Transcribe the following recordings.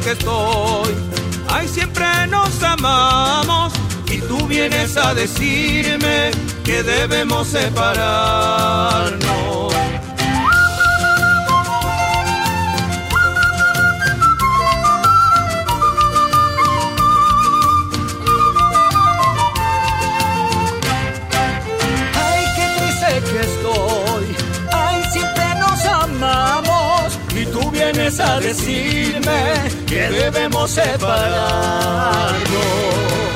que estoy. Ay, siempre nos amamos y tú vienes a decirme que debemos separarnos. A decirme que debemos separarnos.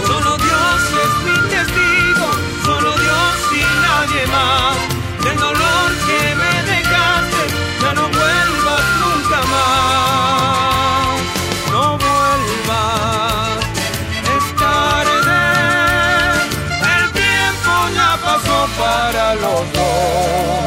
Solo Dios es mi testigo, solo Dios y nadie más. Del dolor que me dejaste, ya no vuelvas nunca más. No vuelvas, es tarde. El tiempo ya pasó para los dos.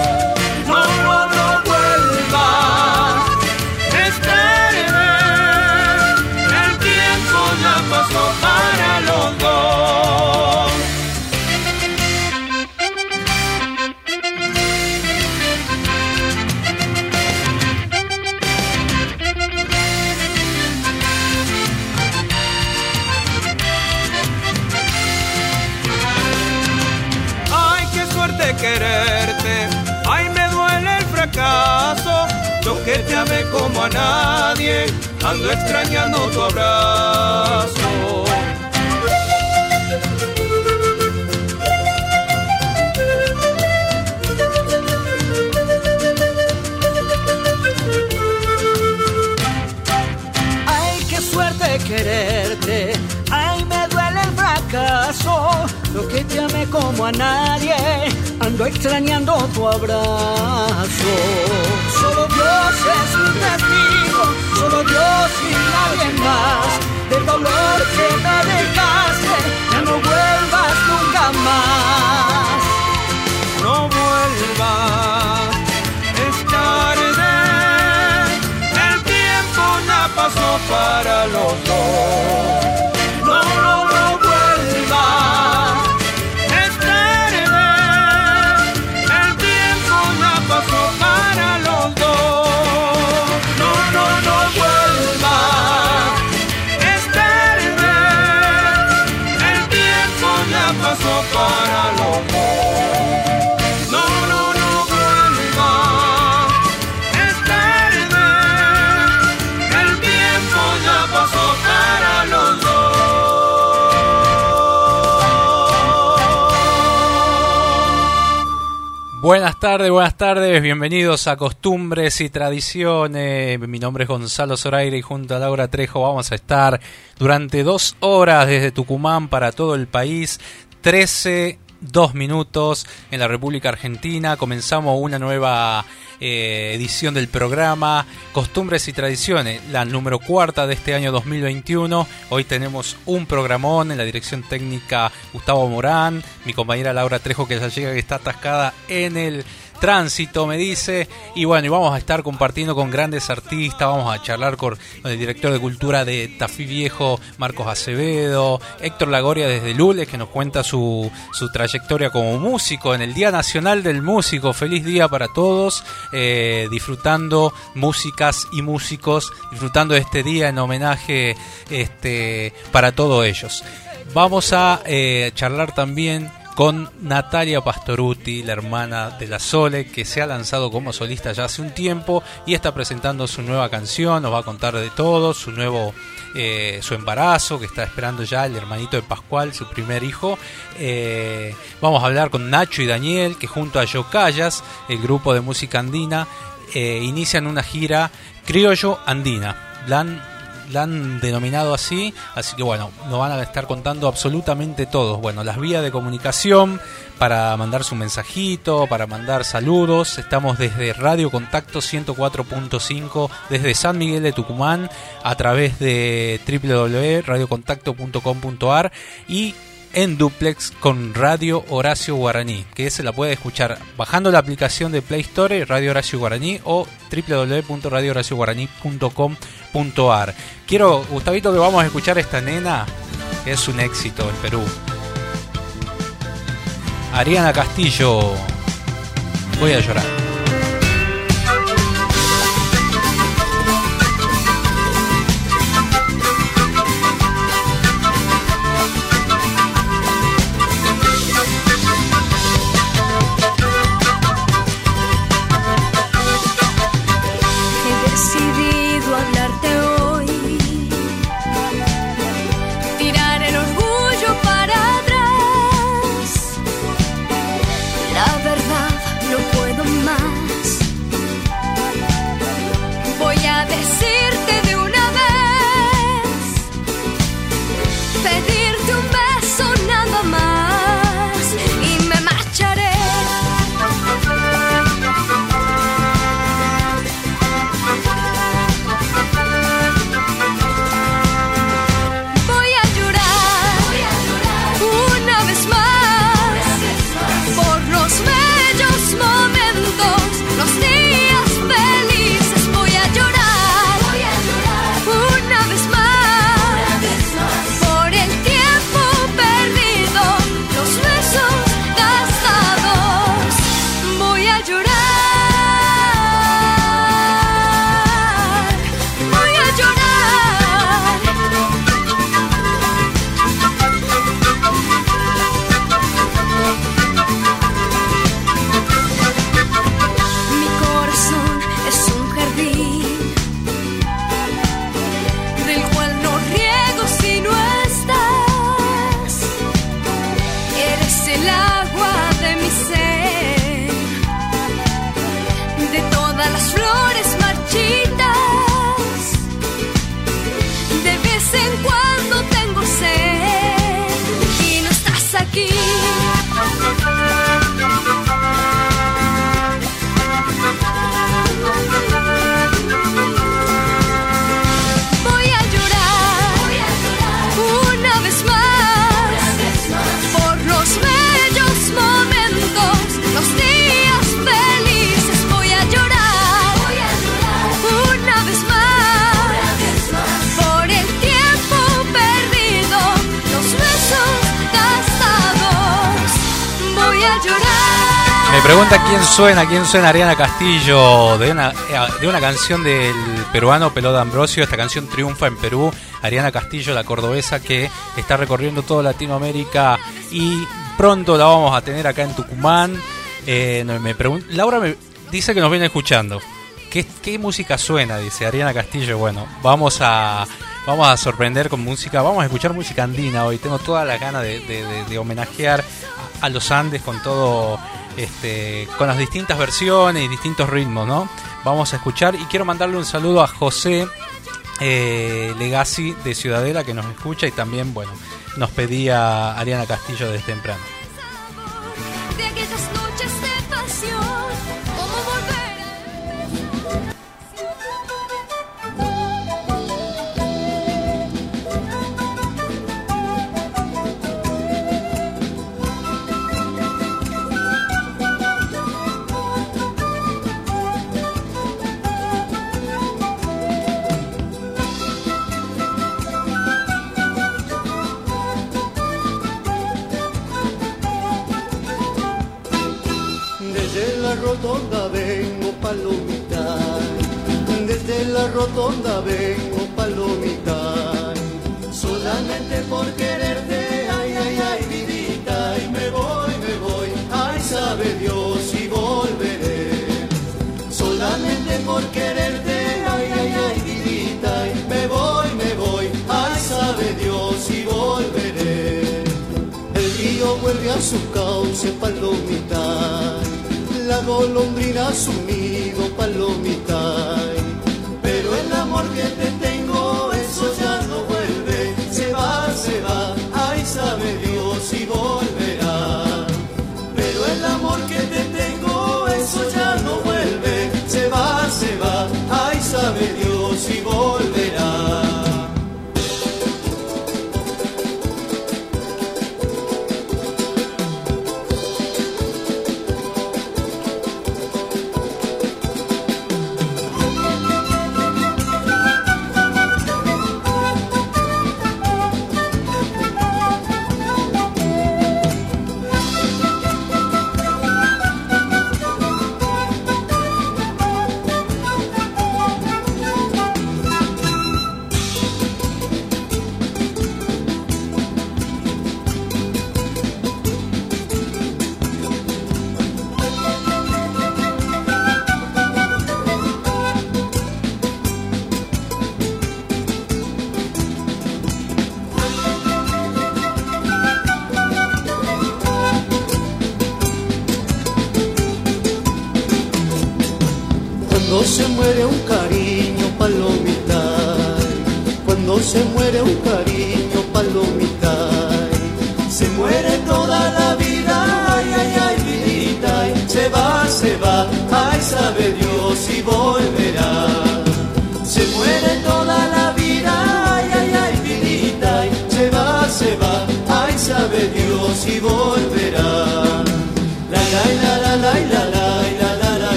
A nadie. Ando extrañando tu abrazo. Ay, qué suerte quererte. Ay, me duele el fracaso. Lo que te amé como a nadie. Ando extrañando tu abrazo. Solo Dios es mi testigo. Solo Dios y nadie más. Del dolor que me dejaste. Ya no vuelvas nunca más. No vuelvas, es tarde. El tiempo ya pasó para los dos. Buenas tardes, buenas tardes, bienvenidos a Costumbres y Tradiciones. Mi nombre es Gonzalo Zoraire y junto a Laura Trejo vamos a estar durante dos horas desde Tucumán para todo el país. 13, dos minutos en la República Argentina. Comenzamos una nueva eh, edición del programa Costumbres y Tradiciones, la número cuarta de este año 2021. Hoy tenemos un programón en la dirección técnica Gustavo Morán, mi compañera Laura Trejo que ya llega que está atascada en el tránsito, me dice. Y bueno, y vamos a estar compartiendo con grandes artistas, vamos a charlar con, el director de cultura de Tafí Viejo, Marcos Acevedo, Héctor Lagoria desde Lules, que nos cuenta su, su trayectoria como músico en el Día Nacional del Músico. Feliz día para todos, eh, disfrutando músicas y músicos, disfrutando de este día en homenaje este, para todos ellos. Vamos a eh, charlar también con Natalia Pastoruti, la hermana de la Sole, que se ha lanzado como solista ya hace un tiempo y está presentando su nueva canción, nos va a contar de todo, su nuevo eh, su embarazo, que está esperando ya el hermanito de Pascual, su primer hijo. Eh, vamos a hablar con Nacho y Daniel, que junto a Yocayas, el grupo de música andina, eh, inician una gira criollo andina. La han denominado así, así que bueno, nos van a estar contando absolutamente todos. Bueno, las vías de comunicación para mandar su mensajito, para mandar saludos. Estamos desde Radio Contacto 104.5 desde San Miguel de Tucumán a través de www.radiocontacto.com.ar y en duplex con Radio Horacio Guaraní, que se la puede escuchar bajando la aplicación de Play Store, Radio Horacio Guaraní o www.radiohoracioguaraní.com.ar. Quiero, Gustavito, que vamos a escuchar esta nena, es un éxito en Perú. Ariana Castillo, voy a llorar. Pregunta quién suena, quién suena Ariana Castillo de una, eh, de una canción del peruano Pelota Ambrosio. Esta canción triunfa en Perú. Ariana Castillo, la cordobesa que está recorriendo toda Latinoamérica y pronto la vamos a tener acá en Tucumán. Eh, Laura me dice que nos viene escuchando. ¿Qué, ¿Qué música suena? Dice Ariana Castillo. Bueno, vamos a, vamos a sorprender con música. Vamos a escuchar música andina hoy. Tengo toda la gana de, de homenajear a los Andes con todo este, con las distintas versiones y distintos ritmos, ¿no? Vamos a escuchar y quiero mandarle un saludo a José eh, Legazzi de Ciudadela que nos escucha y también, bueno, nos pedía Ariana Castillo desde temprano. Cauce, palomita, la golondrina a su nido, palomita. Porque te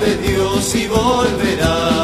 De Dios y volverá.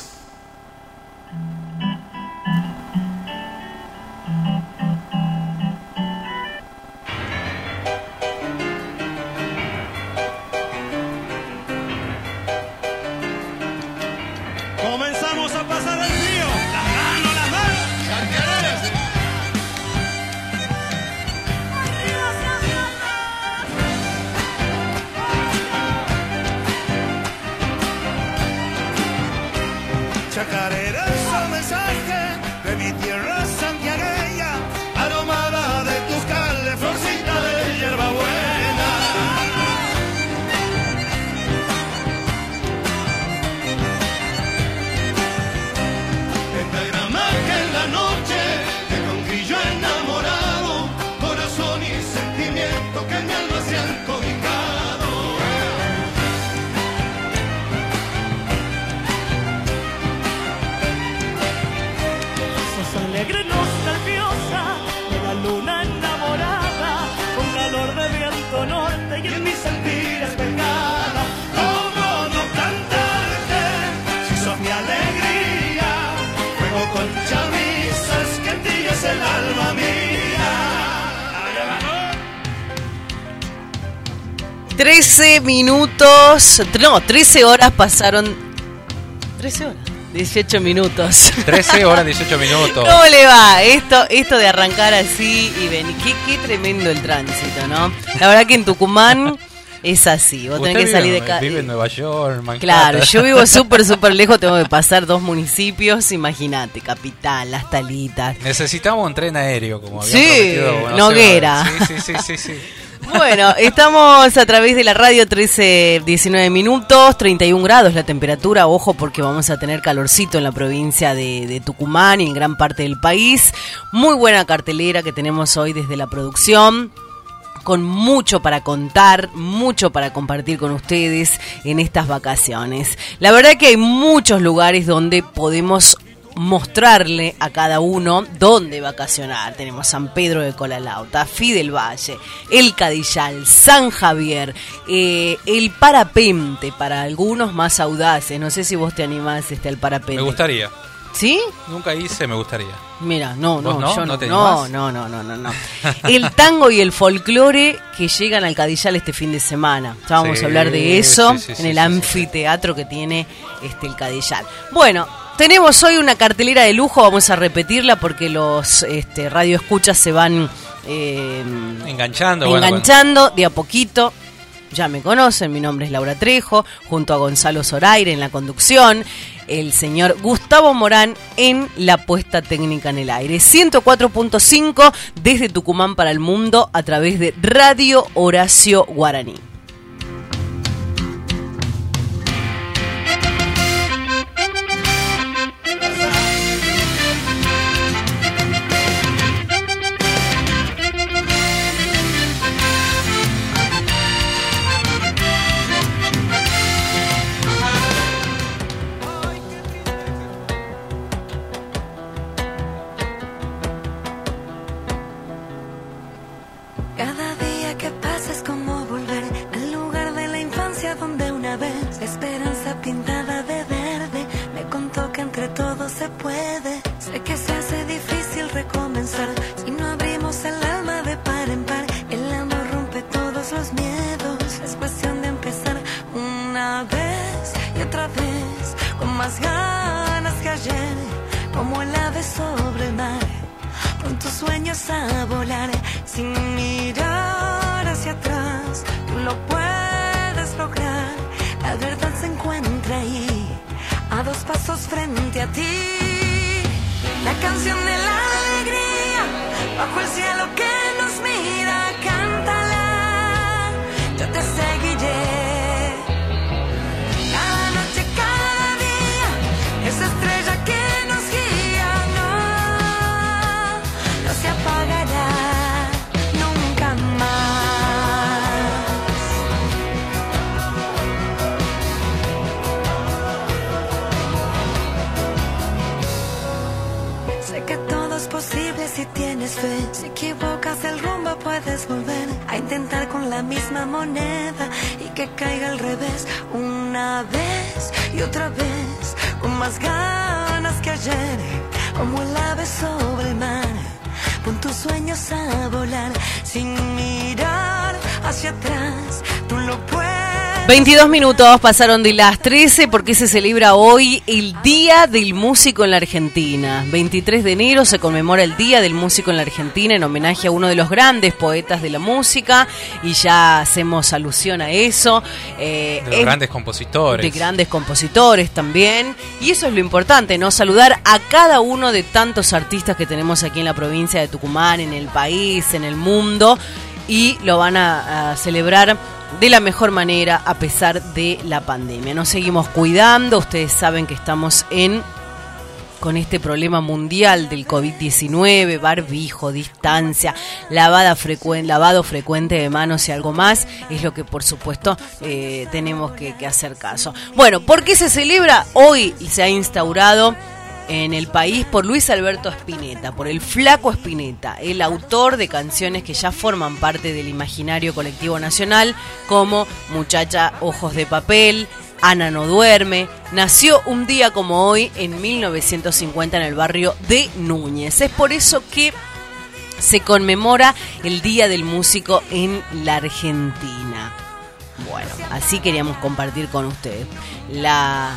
Minutos, no, 13 horas pasaron. 13 horas. 18 minutos. 13 horas, 18 minutos. ¿Cómo le va? Esto, esto de arrancar así y venir. Qué, qué tremendo el tránsito, ¿no? La verdad que en Tucumán es así. Vos tenés que salir de casa. Vive en Nueva York, Manhattan. Claro, yo vivo súper, súper lejos, tengo que pasar dos municipios, imagínate, Capital, Las Talitas. Necesitamos un tren aéreo, como había Sí, prometido. Bueno, Noguera. Sí, sí, sí, sí, sí. Bueno, estamos a través de la radio 13, 19 minutos, 31 grados la temperatura, ojo porque vamos a tener calorcito en la provincia de, Tucumán y en gran parte del país. Muy buena cartelera que tenemos hoy desde la producción con mucho para contar, mucho para compartir con ustedes en estas vacaciones. La verdad que hay muchos lugares donde podemos mostrarle a cada uno dónde vacacionar. Tenemos San Pedro de Colalao, Tafí del Valle, El Cadillal, San Javier, eh, el parapente para algunos más audaces. No sé si vos te animás este, al parapente. Me gustaría. ¿Sí? Nunca hice, me gustaría. Mira, no, no, ¿Vos no? yo ¿No no, no, no, no, no, no, no. El tango y el folclore que llegan al Cadillal este fin de semana. Ya vamos Sí, a hablar de eso sí, sí, en el anfiteatro que tiene este el Cadillal. Bueno, tenemos hoy una cartelera de lujo, vamos a repetirla porque los este, radioescuchas se van eh, Enganchando. bueno, enganchando de a poquito. Ya me conocen, mi nombre es Laura Trejo, junto a Gonzalo Zoraire en la conducción, el señor Gustavo Morán en la puesta técnica en el aire. 104.5 desde Tucumán para el mundo a través de Radio Horacio Guaraní. 22 minutos pasaron de las 13 porque se celebra hoy el Día del Músico en la Argentina. 23 de enero se conmemora el Día del Músico en la Argentina en homenaje a uno de los grandes poetas de la música y ya hacemos alusión a eso. Eh, De los es- grandes compositores. de grandes compositores también. Y eso es lo importante, ¿no? Saludar a cada uno de tantos artistas que tenemos aquí en la provincia de Tucumán, en el país, en el mundo. Y lo van a, a celebrar de la mejor manera a pesar de la pandemia. Nos seguimos cuidando, ustedes saben que estamos en con este problema mundial del COVID-19, barbijo, distancia, lavada frecuen- lavado frecuente de manos y algo más, es lo que por supuesto eh, tenemos que, que hacer caso. Bueno, ¿por qué se celebra? Hoy se ha instaurado en el país por Luis Alberto Spinetta, por el flaco Spinetta, el autor de canciones que ya forman parte del imaginario colectivo nacional, como Muchacha Ojos de Papel, Ana no duerme, nació un día como hoy en 1950 en el barrio de Núñez. Es por eso que se conmemora el Día del Músico en la Argentina. Bueno, así queríamos compartir con ustedes la,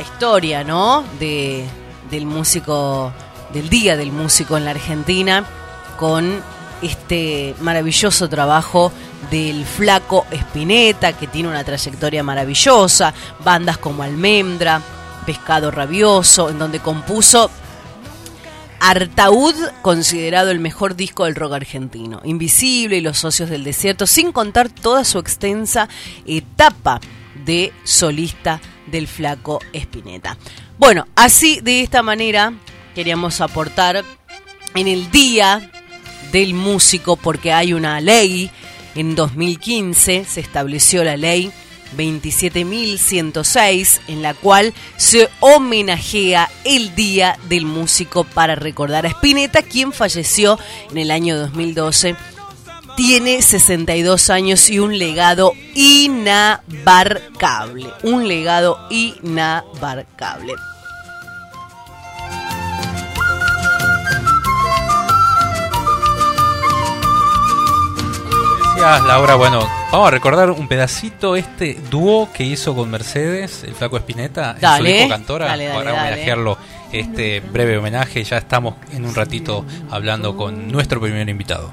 historia, ¿no? De, del músico, del Día del Músico en la Argentina, con este maravilloso trabajo del flaco Espineta, que tiene una trayectoria maravillosa, bandas como Almendra, Pescado Rabioso, en donde compuso Artaud, considerado el mejor disco del rock argentino, Invisible y Los Socios del Desierto, sin contar toda su extensa etapa de solista del flaco Espineta. Bueno, así de esta manera queríamos aportar en el día del músico porque hay una ley, en 2015 se estableció la ley 27.106, en la cual se homenajea el Día del Músico para recordar a Spinetta, quien falleció en el año 2012. Tiene 62 años y un legado inabarcable. Un legado inabarcable. Laura, bueno, vamos a recordar un pedacito este dúo que hizo con Mercedes, el flaco Espineta, en su disco cantora, dale, dale, para dale. homenajearlo este breve homenaje. Ya estamos en un ratito hablando con nuestro primer invitado.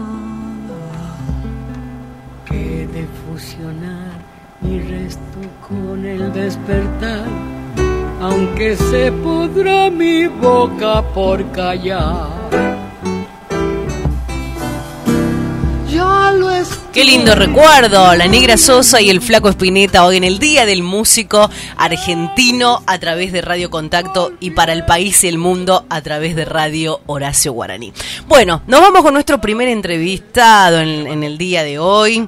Que de fusionar mi resto con el despertar, aunque se pudra mi boca por callar. Qué lindo recuerdo, la negra Sosa y el flaco Espineta hoy en el Día del Músico Argentino a través de Radio Contacto y para el país y el mundo a través de Radio Horacio Guaraní. Bueno, nos vamos con nuestro primer entrevistado en, el día de hoy.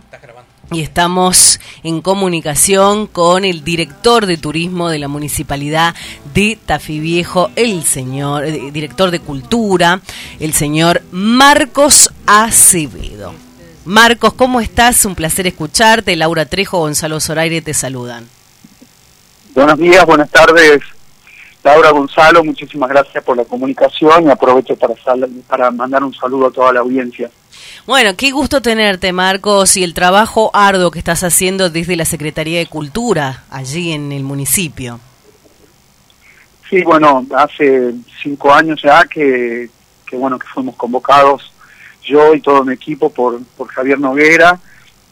Y estamos en comunicación con el director de turismo de la municipalidad de Tafí Viejo, el señor, eh, director de cultura, el señor Marcos Acevedo. Marcos, ¿cómo estás? Un placer escucharte. Laura Trejo, Gonzalo Zoraire te saludan. Buenos días, buenas tardes. Laura Gonzalo, muchísimas gracias por la comunicación y aprovecho para, sal- para mandar un saludo a toda la audiencia. Bueno, qué gusto tenerte, Marcos, y el trabajo arduo que estás haciendo desde la Secretaría de Cultura allí en el municipio. Sí, bueno, hace cinco años ya que, que bueno que fuimos convocados yo y todo mi equipo por, por Javier Noguera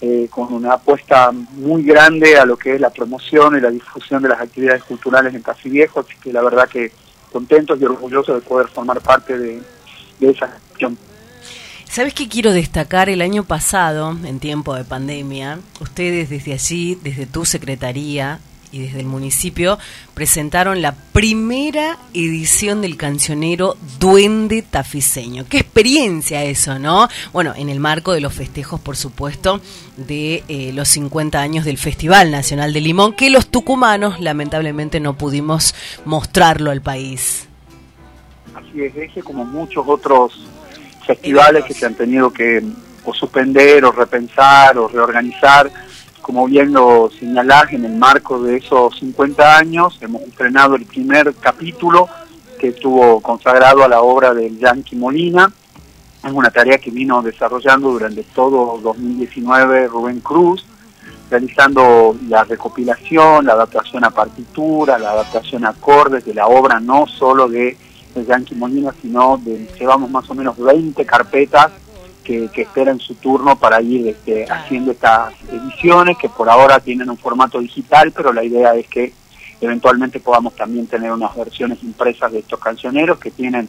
eh, con una apuesta muy grande a lo que es la promoción y la difusión de las actividades culturales en Casi Viejo, así que la verdad que contentos y orgullosos de poder formar parte de, de esa gestión. ¿Sabes qué quiero destacar? El año pasado, en tiempo de pandemia, ustedes desde allí, desde tu secretaría y desde el municipio, presentaron la primera edición del cancionero Duende Tafiseño. Qué experiencia eso, ¿no? Bueno, en el marco de los festejos, por supuesto, de eh, los 50 años del Festival Nacional de Limón, que los tucumanos lamentablemente no pudimos mostrarlo al país. Así es, ese como muchos otros festivales que se han tenido que o suspender o repensar o reorganizar, como bien lo señalás, en el marco de esos 50 años hemos estrenado el primer capítulo que estuvo consagrado a la obra del Yankee Molina. Es una tarea que vino desarrollando durante todo 2019 Rubén Cruz, realizando la recopilación, la adaptación a partitura, la adaptación a acordes de la obra, no solo de, de Yankee Molina, sino de, llevamos más o menos 20 carpetas que, que esperan su turno para ir este, haciendo estas ediciones, que por ahora tienen un formato digital, pero la idea es que eventualmente podamos también tener unas versiones impresas de estos cancioneros que tienen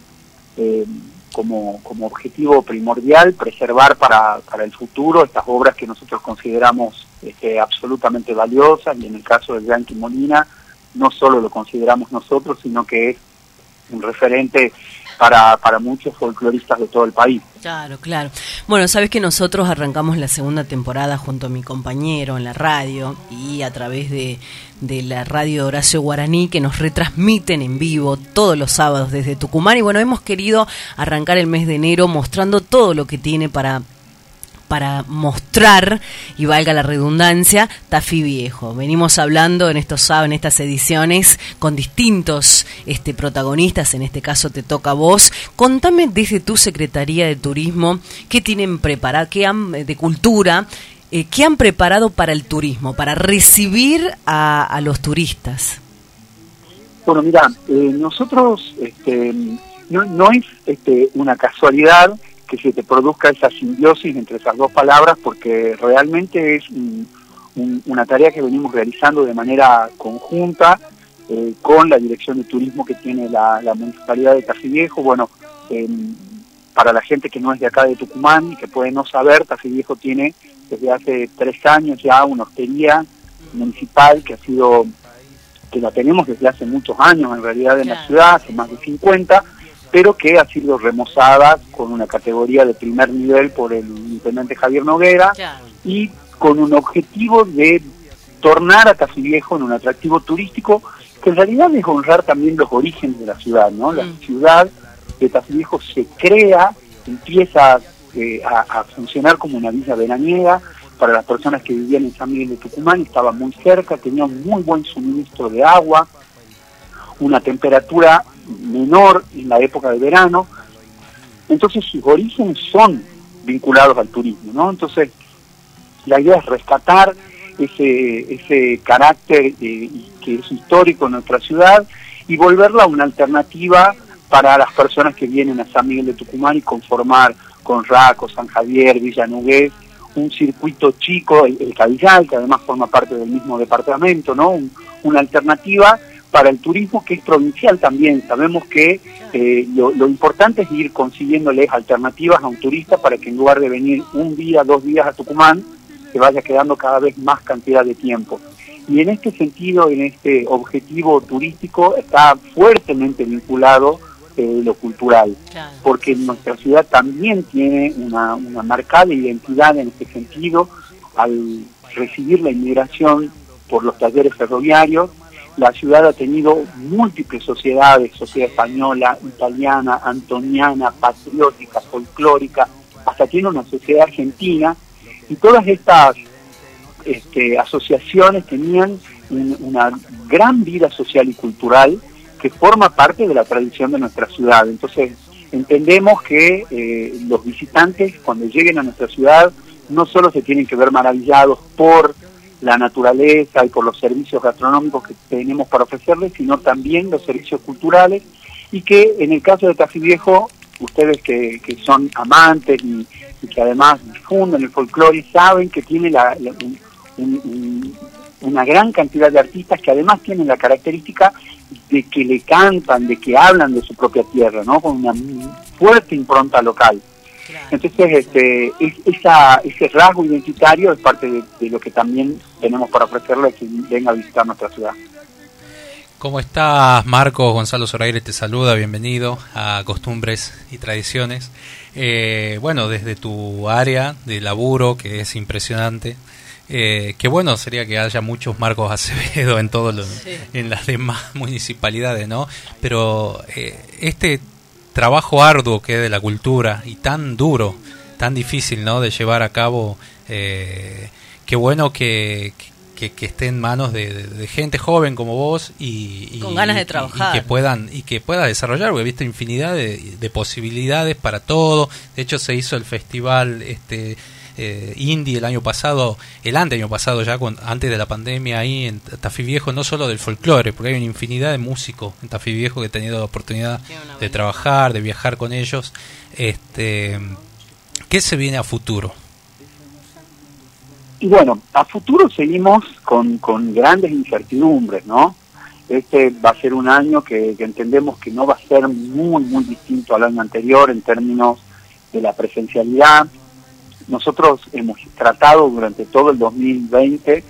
eh, como, como objetivo primordial preservar para, para el futuro estas obras que nosotros consideramos este, absolutamente valiosas y en el caso de Yankee Molina no solo lo consideramos nosotros, sino que es un referente para, para muchos folcloristas de todo el país. Claro, claro. Bueno, sabes que nosotros arrancamos la segunda temporada junto a mi compañero en la radio y a través de, de la radio Horacio Guaraní que nos retransmiten en vivo todos los sábados desde Tucumán. Y bueno, hemos querido arrancar el mes de enero mostrando todo lo que tiene para para mostrar, y valga la redundancia, Tafí Viejo. Venimos hablando en estos en estas ediciones con distintos este, protagonistas, en este caso te toca a vos. Contame desde tu Secretaría de Turismo, qué tienen preparado, qué han, de cultura, eh, qué han preparado para el turismo, para recibir a, los turistas. Bueno, mira, eh, nosotros este, no, no es este, una casualidad que se te produzca esa simbiosis entre esas dos palabras, porque realmente es una tarea que venimos realizando de manera conjunta eh, con la dirección de turismo que tiene la, municipalidad de Viejo. Bueno, em, para la gente que no es de acá de Tucumán y que puede no saber, Viejo tiene desde hace tres años ya una hostería municipal que ha sido, que la tenemos desde hace muchos años en realidad en la ciudad, hace más de 50, pero que ha sido remozada con una categoría de primer nivel por el intendente Javier Noguera y con un objetivo de tornar a Viejo en un atractivo turístico que en realidad es honrar también los orígenes de la ciudad, ¿no? La mm. ciudad de Viejo se crea, empieza eh, a, funcionar como una villa veraniega para las personas que vivían en San Miguel de Tucumán, estaba muy cerca, tenía un muy buen suministro de agua, una temperatura menor en la época de verano, entonces sus orígenes son vinculados al turismo, ¿no? Entonces, la idea es rescatar ese, ese carácter eh, que es histórico en nuestra ciudad y volverla una alternativa para las personas que vienen a San Miguel de Tucumán y conformar con Raco, San Javier, Villanugués, un circuito chico, el, el que además forma parte del mismo departamento, ¿no? una alternativa para el turismo que es provincial también. Sabemos que eh, lo, importante es ir consiguiéndoles alternativas a un turista para que en lugar de venir un día, dos días a Tucumán, se vaya quedando cada vez más cantidad de tiempo. Y en este sentido, en este objetivo turístico, está fuertemente vinculado eh, lo cultural, porque nuestra ciudad también tiene una, una marcada identidad en este sentido al recibir la inmigración por los talleres ferroviarios, la ciudad ha tenido múltiples sociedades, sociedad española, italiana, antoniana, patriótica, folclórica, hasta tiene una sociedad argentina, y todas estas este, asociaciones tenían una gran vida social y cultural que forma parte de la tradición de nuestra ciudad. Entonces, entendemos que eh, los visitantes cuando lleguen a nuestra ciudad no solo se tienen que ver maravillados por la naturaleza y por los servicios gastronómicos que tenemos para ofrecerles, sino también los servicios culturales y que en el caso de Café Viejo, ustedes que, son amantes y, que además difunden el folclore saben que tiene la, una gran cantidad de artistas que además tienen la característica de que le cantan, de que hablan de su propia tierra, ¿no? con una fuerte impronta local. Entonces, este, esa, ese rasgo identitario es parte de, lo que también tenemos para ofrecerle a quien venga a visitar nuestra ciudad. ¿Cómo estás, Marco? Gonzalo Zoraire te saluda, bienvenido a Costumbres y Tradiciones. Eh, bueno, desde tu área de laburo, que es impresionante, eh, qué bueno sería que haya muchos Marcos Acevedo en todos en las demás municipalidades, ¿no? Pero eh, este trabajo arduo que es de la cultura y tan duro, tan difícil, ¿no? De llevar a cabo. Eh, qué bueno que, que, esté en manos de, gente joven como vos y, con ganas de trabajar y, que puedan y que pueda desarrollar porque he visto infinidad de, de, posibilidades para todo de hecho se hizo el festival este eh, indie el año pasado, el año pasado ya, antes de la pandemia ahí en Tafí Viejo, no solo del folclore, porque hay una infinidad de músicos en Tafí Viejo que he tenido la oportunidad de trabajar, de viajar con ellos. Este, ¿Qué se viene a futuro? Y bueno, a futuro seguimos con, con grandes incertidumbres, ¿no? Este va a ser un año que, que, entendemos que no va a ser muy, muy distinto al año anterior en términos de la presencialidad, nosotros hemos tratado durante todo el 2020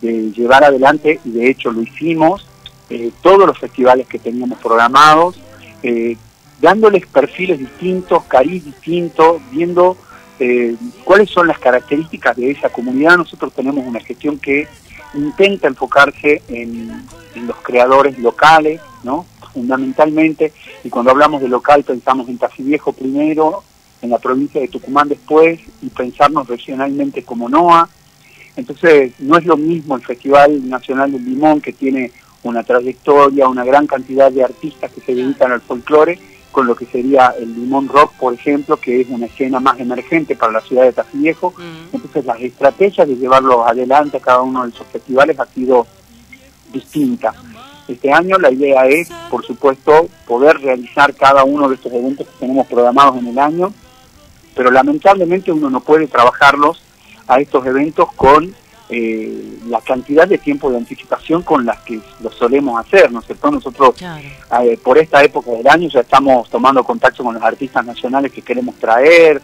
de llevar adelante, y de hecho lo hicimos, eh, todos los festivales que teníamos programados, eh, dándoles perfiles distintos, cariz distintos, viendo eh, cuáles son las características de esa comunidad. Nosotros tenemos una gestión que intenta enfocarse en, en los creadores locales, ¿no? fundamentalmente, y cuando hablamos de local pensamos en Tafí Viejo primero, en la provincia de Tucumán después, y pensarnos regionalmente como NOA. Entonces, no es lo mismo el Festival Nacional del Limón, que tiene una trayectoria, una gran cantidad de artistas que se dedican al folclore, con lo que sería el Limón Rock, por ejemplo, que es una escena más emergente para la ciudad de Tafí Viejo. Mm. Entonces, las estrategias de llevarlos adelante a cada uno de esos festivales ha sido distinta. Este año la idea es, por supuesto, poder realizar cada uno de estos eventos que tenemos programados en el año, pero lamentablemente uno no puede trabajarlos a estos eventos con eh, la cantidad de tiempo de anticipación con las que lo solemos hacer, ¿no es cierto? Nosotros Claro. eh, por esta época del año ya estamos tomando contacto con los artistas nacionales que queremos traer,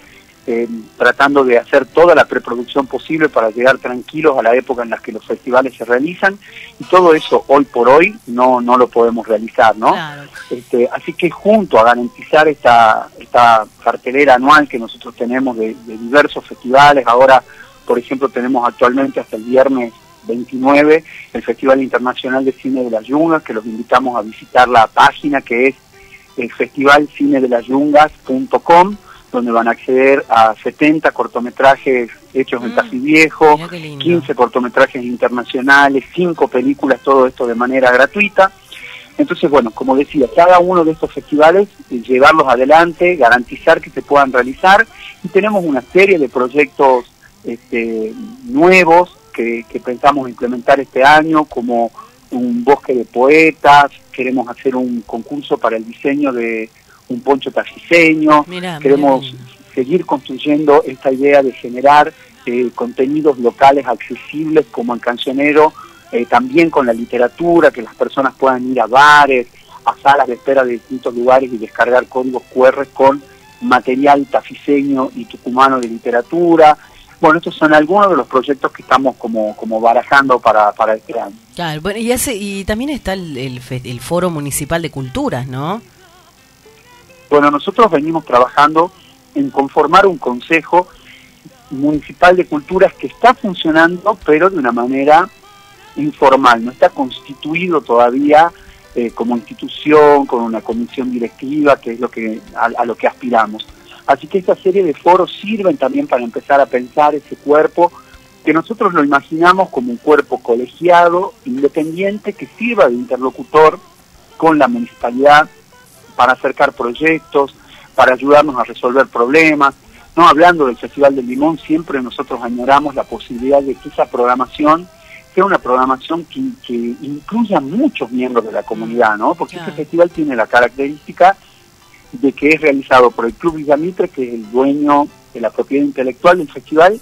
eh, tratando de hacer toda la preproducción posible para llegar tranquilos a la época en la que los festivales se realizan y todo eso hoy por hoy no, no lo podemos realizar, ¿no? Claro. Este, así que junto a garantizar esta, esta cartelera anual que nosotros tenemos de, de diversos festivales, ahora por ejemplo tenemos actualmente hasta el viernes 29 el Festival Internacional de Cine de las Yungas, que los invitamos a visitar la página que es el festivalcinedelayungas.com, donde van a acceder a 70 cortometrajes hechos en Mm, Tafí Viejo, mira qué lindo. 15 cortometrajes internacionales, 5 películas, todo esto de manera gratuita. Entonces, bueno, como decía, cada uno de estos festivales, eh, llevarlos adelante, garantizar que se puedan realizar y tenemos una serie de proyectos este, nuevos que, que pensamos implementar este año, como un bosque de poetas, queremos hacer un concurso para el diseño de un poncho tajiseño, Mirá, queremos mirá seguir construyendo esta idea de generar eh, contenidos locales accesibles como en Cancionero, eh, también con la literatura, que las personas puedan ir a bares, a salas de espera de distintos lugares y descargar códigos QR con material tafiseño y tucumano de literatura. Bueno, estos son algunos de los proyectos que estamos como, como barajando para, para este año. Claro, bueno, y, hace, y también está el, el, el Foro Municipal de Culturas, ¿no? Bueno, nosotros venimos trabajando en conformar un consejo municipal de culturas que está funcionando, pero de una manera informal, no está constituido todavía eh, como institución, con una comisión directiva, que es lo que a, a lo que aspiramos. Así que esta serie de foros sirven también para empezar a pensar ese cuerpo que nosotros lo imaginamos como un cuerpo colegiado, independiente, que sirva de interlocutor con la municipalidad para acercar proyectos, para ayudarnos a resolver problemas. No hablando del Festival del Limón, siempre nosotros añoramos la posibilidad de que esa programación sea una programación que, que incluya muchos miembros de la comunidad, ¿no? Porque Claro. este festival tiene la característica de que es realizado por el Club Villamitre, que es el dueño de la propiedad intelectual del festival,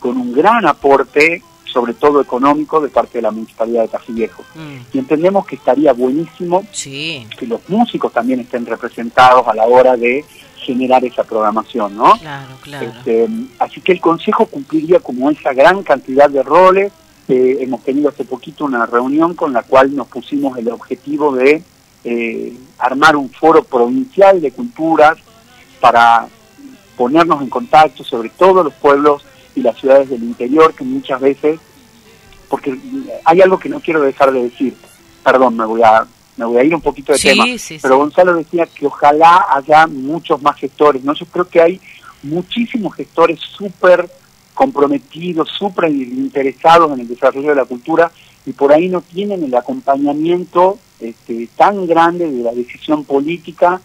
con un gran aporte, sobre todo económico, de parte de la Municipalidad de Tafí Viejo. Mm, Y entendemos que estaría buenísimo sí, que los músicos también estén representados a la hora de generar esa programación, ¿no? claro, claro. Este, así que el Consejo cumpliría como esa gran cantidad de roles. Eh, hemos tenido hace poquito una reunión con la cual nos pusimos el objetivo de eh, armar un foro provincial de culturas para ponernos en contacto sobre todos los pueblos y las ciudades del interior que muchas veces, porque hay algo que no quiero dejar de decir, perdón, me voy a, me voy a ir un poquito de Sí, tema, sí, pero sí. Gonzalo decía que ojalá haya muchos más gestores, ¿no? Yo creo que hay muchísimos gestores súper comprometidos, súper interesados en el desarrollo de la cultura y por ahí no tienen el acompañamiento este, tan grande de la decisión política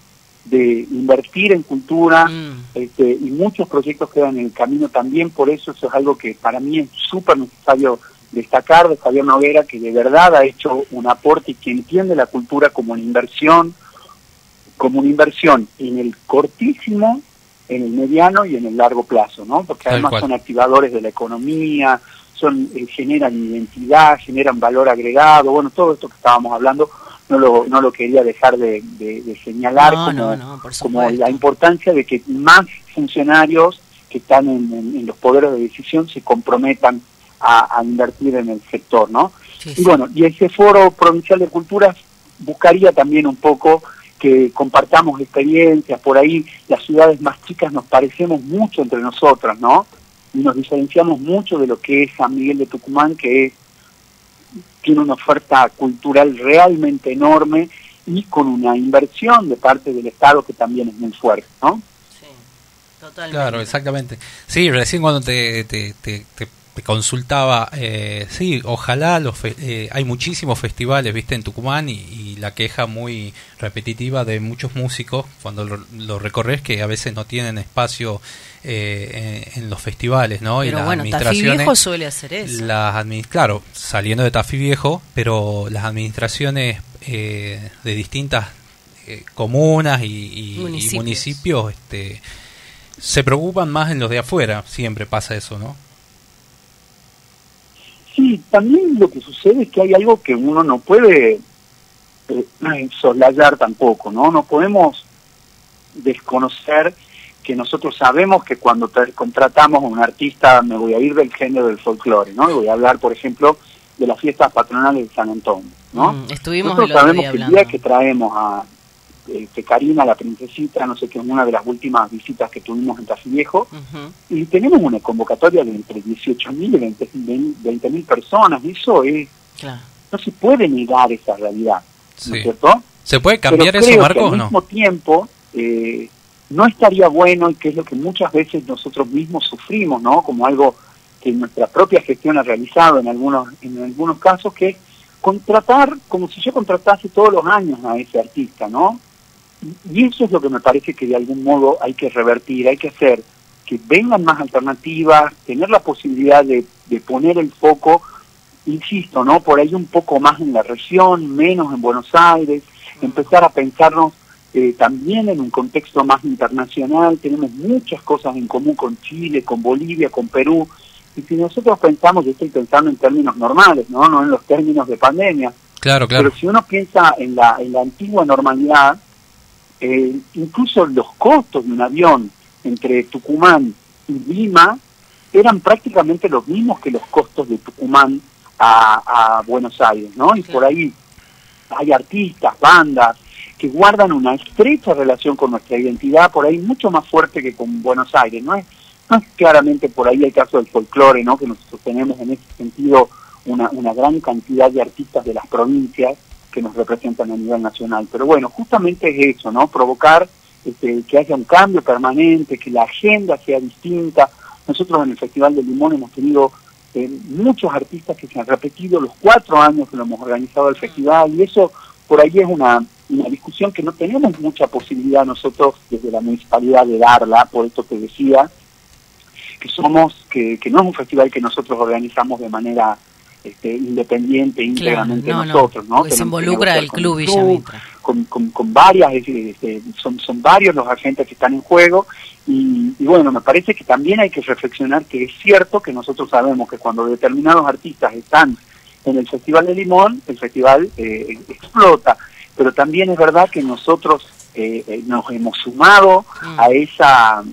de invertir en cultura Mm, este, y muchos proyectos quedan en el camino también, por eso eso es algo que para mí es súper necesario destacar de Javier Noguera, que de verdad ha hecho un aporte y que entiende la cultura como una inversión, como una inversión en el cortísimo, en el mediano y en el largo plazo, ¿no? Porque además son activadores de la economía, son eh, generan identidad, generan valor agregado, bueno, todo esto que estábamos hablando no lo, no lo quería dejar de, de- de señalar No, como, no, la importancia de que más funcionarios que están en, en- en los poderes de decisión se comprometan a, a invertir en el sector, ¿no? sí, Y bueno, y ese foro provincial de culturas buscaría también un poco que compartamos experiencias, por ahí las ciudades más chicas nos parecemos mucho entre nosotras, ¿no? Y nos diferenciamos mucho de lo que es San Miguel de Tucumán, que es, tiene una oferta cultural realmente enorme y con una inversión de parte del Estado que también es muy fuerte, ¿no? Sí, totalmente. Claro, exactamente. Sí, recién cuando te, te, te, te te consultaba, eh, sí, ojalá los eh, hay muchísimos festivales, viste, en Tucumán y, y, la queja muy repetitiva de muchos músicos cuando lo, lo recorres que a veces no tienen espacio eh, en, en, los festivales, ¿no? Pero y las bueno, Tafí Viejo suele hacer eso. Las claro, saliendo de Tafí Viejo, pero las administraciones eh, de distintas eh, comunas y, y, municipios, y municipios este, se preocupan más en los de afuera, siempre pasa eso, ¿no? Sí, también lo que sucede es que hay algo que uno no puede eh, soslayar tampoco, ¿no? No podemos desconocer que nosotros sabemos que cuando contratamos a un artista, me voy a ir del género del folclore, ¿no? Y voy a hablar, por ejemplo, de las fiestas patronales de San Antonio, ¿no? Mm, estuvimos nosotros sabemos que el día que traemos a este, Karina, la princesita, no sé qué, una de las últimas visitas que tuvimos en Tafí Viejo, uh -huh. y tenemos una convocatoria de entre 18.000 y 20.000 personas, y eso es, claro. no se puede negar esa realidad, sí. ¿no es cierto? ¿Se puede cambiar Pero eso, Marco, que o al no? mismo tiempo, eh, no estaría bueno, y que es lo que muchas veces nosotros mismos sufrimos, ¿no? Como algo que nuestra propia gestión ha realizado en algunos, en algunos casos, que es contratar como si yo contratase todos los años a ese artista, ¿no? Y eso es lo que me parece que de algún modo hay que revertir, hay que hacer que vengan más alternativas, tener la posibilidad de, de poner el foco, insisto, ¿no? Por ahí un poco más en la región, menos en Buenos Aires, empezar a pensarnos eh, también en un contexto más internacional, tenemos muchas cosas en común con Chile, con Bolivia, con Perú, y si nosotros pensamos, yo estoy pensando en términos normales, no, no en los términos de pandemia, claro, claro. pero si uno piensa en la, en la antigua normalidad, eh, incluso los costos de un avión entre Tucumán y Lima eran prácticamente los mismos que los costos de Tucumán a, a Buenos Aires, ¿no? Y por ahí hay artistas, bandas, que guardan una estrecha relación con nuestra identidad, por ahí mucho más fuerte que con Buenos Aires, ¿no es? No es claramente por ahí el caso del folclore, ¿no? Que nosotros tenemos en ese sentido una, una gran cantidad de artistas de las provincias que nos representan a nivel nacional. Pero bueno, justamente es eso, ¿no? Provocar este, que haya un cambio permanente, que la agenda sea distinta. Nosotros en el Festival de Limón hemos tenido eh, muchos artistas que se han repetido los cuatro años que lo hemos organizado el festival y eso por ahí es una, una discusión que no tenemos mucha posibilidad nosotros desde la municipalidad de darla, por esto que decía, que somos, que, que no es un festival que nosotros organizamos de manera este, independiente, íntegramente claro, no, nosotros, ¿no? se involucra el club Villamitra. Con, con, con, varias, este, son, son varios los agentes que están en juego y, y, bueno, me parece que también hay que reflexionar que es cierto que nosotros sabemos que cuando determinados artistas están en el Festival de Limón, el festival eh, explota, pero también es verdad que nosotros eh, nos hemos sumado mm. a esa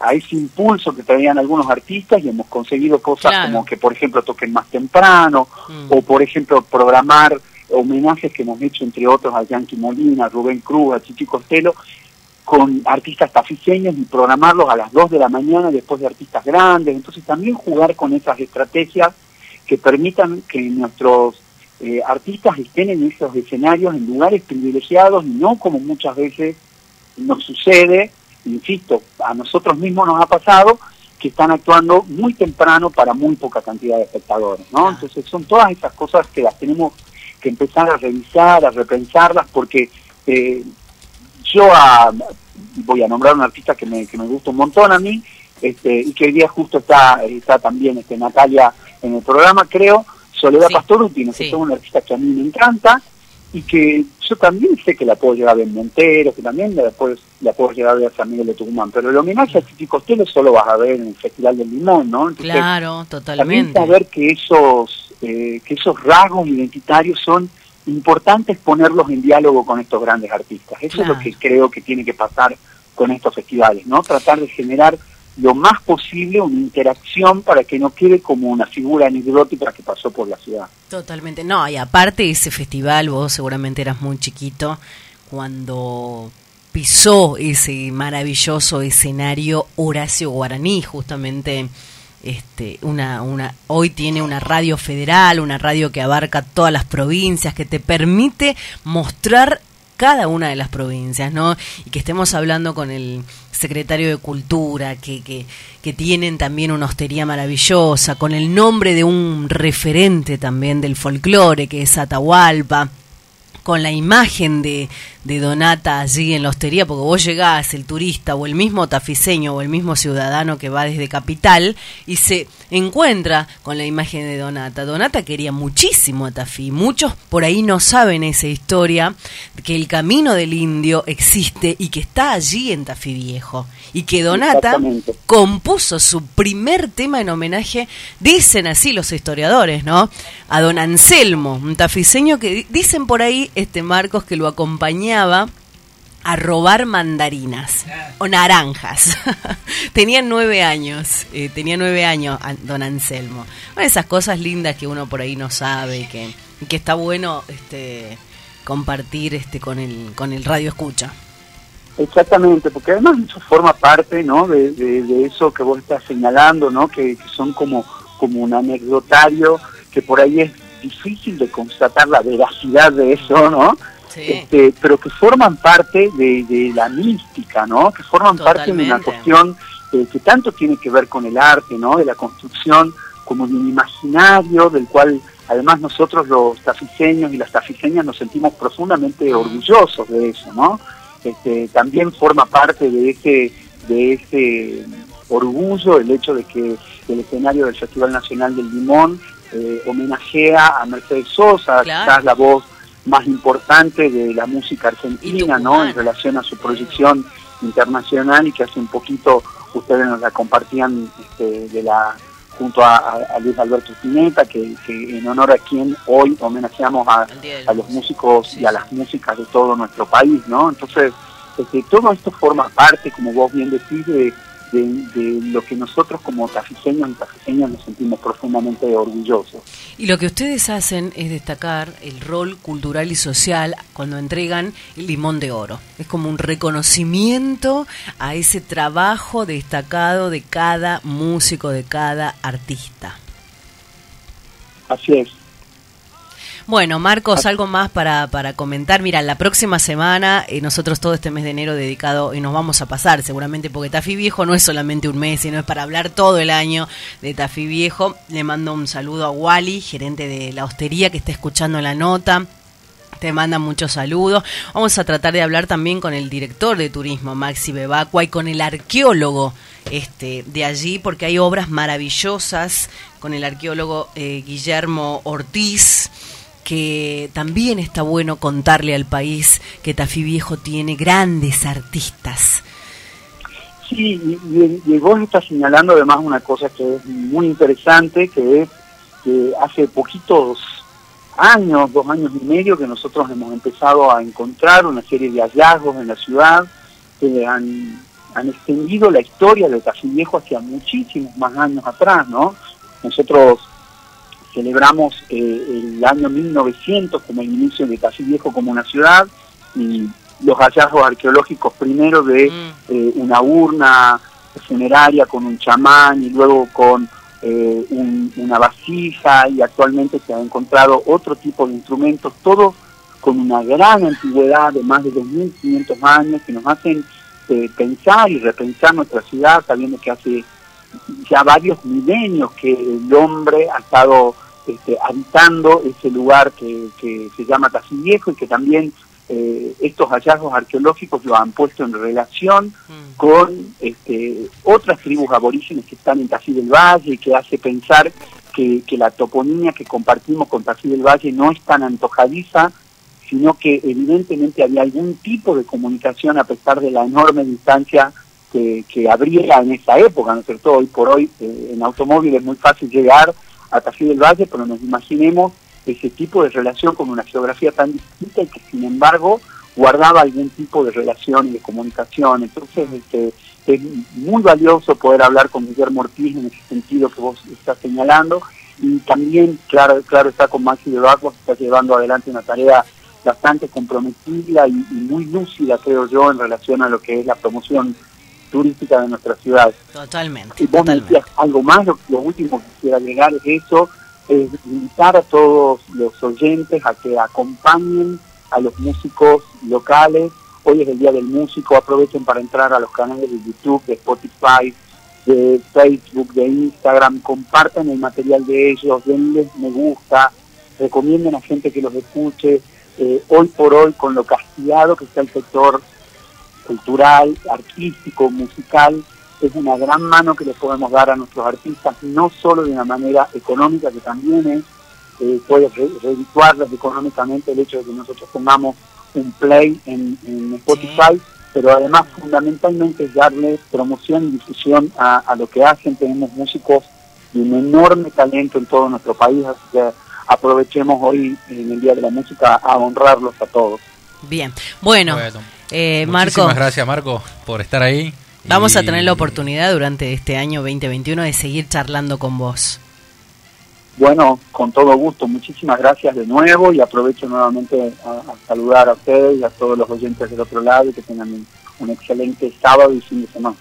a ese impulso que traían algunos artistas y hemos conseguido cosas claro. como que, por ejemplo, toquen más temprano, mm. o por ejemplo, programar homenajes que hemos hecho, entre otros, a Yankee Molina, a Rubén Cruz, a Chichi Costello, con artistas tafiseños y programarlos a las 2 de la mañana después de artistas grandes. Entonces, también jugar con esas estrategias que permitan que nuestros eh, artistas estén en esos escenarios, en lugares privilegiados, y no como muchas veces nos sucede, insisto, a nosotros mismos nos ha pasado que están actuando muy temprano para muy poca cantidad de espectadores, ¿no? Entonces son todas esas cosas que las tenemos que empezar a revisar, a repensarlas, porque eh, yo a, voy a nombrar un artista que me, que me gusta un montón a mí, este, y que hoy día justo está, está también este, Natalia en el programa, creo, Soledad sí, Pastoruti, ¿no? Sí. es una artista que a mí me encanta, y que yo también sé que la puedo llegar a ver Montero, que también la puedo, la puedo llegar a ver a San Miguel de Tucumán, pero el homenaje a Chichi Costello solo vas a ver en el Festival del Limón, ¿no? Entonces, claro, totalmente. También saber que esos, eh, que esos rasgos identitarios son importantes ponerlos en diálogo con estos grandes artistas. Eso claro. es lo que creo que tiene que pasar con estos festivales, ¿no? Tratar de generar lo más posible una interacción para que no quede como una figura anecdótica que pasó por la ciudad. Totalmente, no, y aparte ese festival, vos seguramente eras muy chiquito cuando pisó ese maravilloso escenario Horacio Guaraní, justamente este, una, una, hoy tiene una radio federal, una radio que abarca todas las provincias, que te permite mostrar cada una de las provincias, ¿no? Y que estemos hablando con el secretario de Cultura, que, que, que, tienen también una hostería maravillosa, con el nombre de un referente también del folclore, que es Atahualpa con la imagen de, de, Donata allí en la hostería, porque vos llegás, el turista o el mismo tafiseño o el mismo ciudadano que va desde Capital y se encuentra con la imagen de Donata. Donata quería muchísimo a Tafí, muchos por ahí no saben esa historia, que el camino del indio existe y que está allí en Tafí Viejo. Y que Donata compuso su primer tema en homenaje, dicen así los historiadores, ¿no? A don Anselmo, un tafiseño que dicen por ahí este Marcos que lo acompañaba a robar mandarinas o naranjas. tenía nueve años, eh, tenía nueve años don Anselmo. Una esas cosas lindas que uno por ahí no sabe y que, que está bueno este, compartir este, con, el, con el radio escucha. Exactamente, porque además eso forma parte ¿no? de, eso que vos estás señalando, ¿no? que, que son como, como un anecdotario que por ahí es difícil de constatar la veracidad de eso, ¿no? Este, pero que forman parte de, la mística, ¿no? Que forman parte de una cuestión eh, que tanto tiene que ver con el arte, ¿no? De la construcción como de un imaginario del cual además nosotros los tafiseños y las tafiseñas nos sentimos profundamente mm. orgullosos de eso, ¿no? Este, también forma parte de ese, de ese orgullo el hecho de que el escenario del Festival Nacional del Limón eh, homenajea a Mercedes Sosa, quizás la voz más importante de la música argentina, ¿no? En relación a su proyección internacional y que hace un poquito ustedes nos la compartían este, de la junto a, Luis Alberto Spinetta, que, en honor a quien hoy homenajeamos a, los músicos y a las músicas de todo nuestro país, ¿no? Entonces, este, todo esto forma parte, como vos bien decís, de, de, lo que nosotros como tafiseños y tafiseñas nos sentimos profundamente orgullosos. Y lo que ustedes hacen es destacar el rol cultural y social cuando entregan el limón de oro. Es como un reconocimiento a ese trabajo destacado de cada músico, de cada artista. Así es. Bueno, Marcos, algo más para, para comentar. Mira, la próxima semana, eh, nosotros todo este mes de enero dedicado, y nos vamos a pasar seguramente, porque Tafí Viejo no es solamente un mes, sino es para hablar todo el año de Tafí Viejo. Le mando un saludo a Wally, gerente de la hostería, que está escuchando la nota te manda muchos saludos. Vamos a tratar de hablar también con el director de turismo, Maxi Bebacua, y con el arqueólogo este, de allí, porque hay obras maravillosas con el arqueólogo eh, Guillermo Ortiz que también está bueno contarle al país que Tafí Viejo tiene grandes artistas. Sí, y, vos estás señalando además una cosa que es muy interesante, que es que hace poquitos años, dos años y medio, que nosotros hemos empezado a encontrar una serie de hallazgos en la ciudad que han, han extendido la historia de Tafí Viejo hacia muchísimos más años atrás, ¿no? Nosotros celebramos eh, el año 1900 como el inicio de Casi Viejo como una ciudad y los hallazgos arqueológicos primero de mm. eh, una urna funeraria con un chamán y luego con eh, una vasija y actualmente se ha encontrado otro tipo de instrumentos, todos con una gran antigüedad de más de 2.500 años que nos hacen pensar y repensar nuestra ciudad sabiendo que hace ya varios milenios que el hombre ha estado este, habitando ese lugar que, se llama Tafí Viejo y que también eh, estos hallazgos arqueológicos lo han puesto en relación mm. con este, otras tribus aborígenes que están en Tafí del Valle y que hace pensar que, la toponimia que compartimos con Tafí del Valle no es tan antojadiza, sino que evidentemente había algún tipo de comunicación a pesar de la enorme distancia que, que habría en esa época, ¿no es cierto? Hoy por hoy eh, en automóvil es muy fácil llegar a Tafí del Valle, pero nos imaginemos ese tipo de relación con una geografía tan distinta y que sin embargo guardaba algún tipo de relación y de comunicación. Entonces este, es muy valioso poder hablar con Guillermo Ortiz en ese sentido que vos estás señalando y también, claro, claro está con Maxi de Baco, que está llevando adelante una tarea bastante comprometida y, y muy lúcida, creo yo, en relación a lo que es la promoción turística de nuestra ciudad. Totalmente. Y vos me totalmente. decías algo más, lo, lo último que quisiera agregar es eso, es invitar a todos los oyentes a que acompañen a los músicos locales. Hoy es el Día del Músico, aprovechen para entrar a los canales de YouTube, de Spotify, de Facebook, de Instagram, compartan el material de ellos, denles me gusta, recomienden a gente que los escuche. Eh, hoy por hoy, con lo castigado que está el sector cultural, artístico, musical, es una gran mano que le podemos dar a nuestros artistas, no solo de una manera económica, que también es, eh, puede económicamente el hecho de que nosotros pongamos un play en, en Spotify, pero además fundamentalmente es darle promoción y difusión a, a lo que hacen. Tenemos músicos de un enorme talento en todo nuestro país, así que aprovechemos hoy en el Día de la Música a honrarlos a todos. Bien. Bueno, Bueno, eh, Marco, Muchísimas gracias, Marco, por estar ahí. vamos a tener la oportunidad durante este año 2021 de seguir charlando con vos. Bueno, con todo gusto, muchísimas gracias de nuevo y aprovecho nuevamente a, a saludar a ustedes y a todos los oyentes del otro lado y que tengan un, un excelente sábado y fin de semana.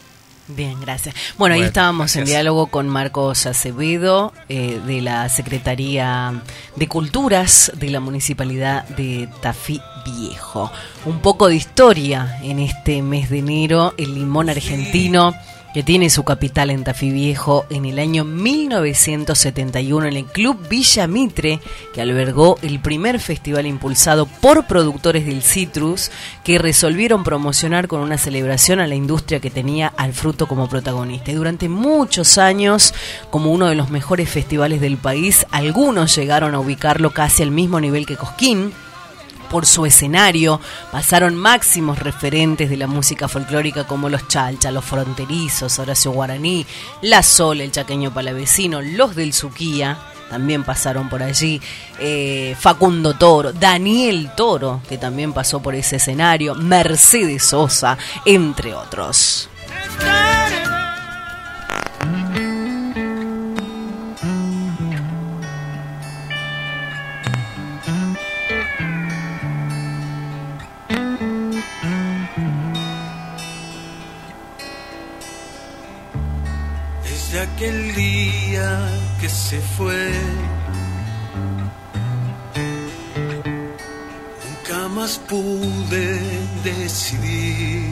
Bien, gracias. Bueno, ahí estábamos en diálogo con Marcos Acevedo eh, de la Secretaría de Culturas de la Municipalidad de Tafí Viejo. Un poco de historia en este mes de enero, el limón argentino que tiene su capital en Tafí Viejo en el año 1971 en el Club Villa Mitre, que albergó el primer festival impulsado por productores del citrus que resolvieron promocionar con una celebración a la industria que tenía al fruto como protagonista. Y durante muchos años, como uno de los mejores festivales del país, algunos llegaron a ubicarlo casi al mismo nivel que Cosquín, por su escenario pasaron máximos referentes de la música folclórica como los Chalcha, los Fronterizos, Horacio Guaraní, La Sol, el Chaqueño Palavecino, los del Suquía, también pasaron por allí, eh, Facundo Toro, Daniel Toro, que también pasó por ese escenario, Mercedes Sosa, entre otros. Aquel día que se fue, nunca más pude decidir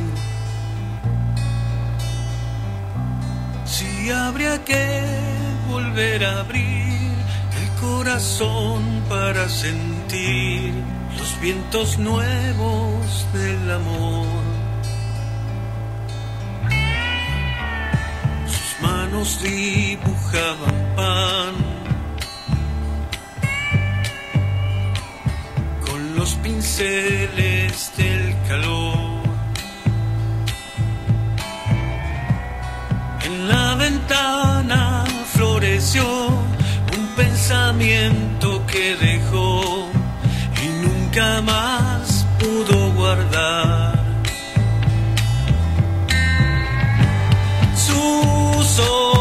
si habría que volver a abrir el corazón para sentir los vientos nuevos del amor. Dibujaban pan con los pinceles del calor. En la ventana floreció un pensamiento que dejó y nunca más pudo guardar. Sus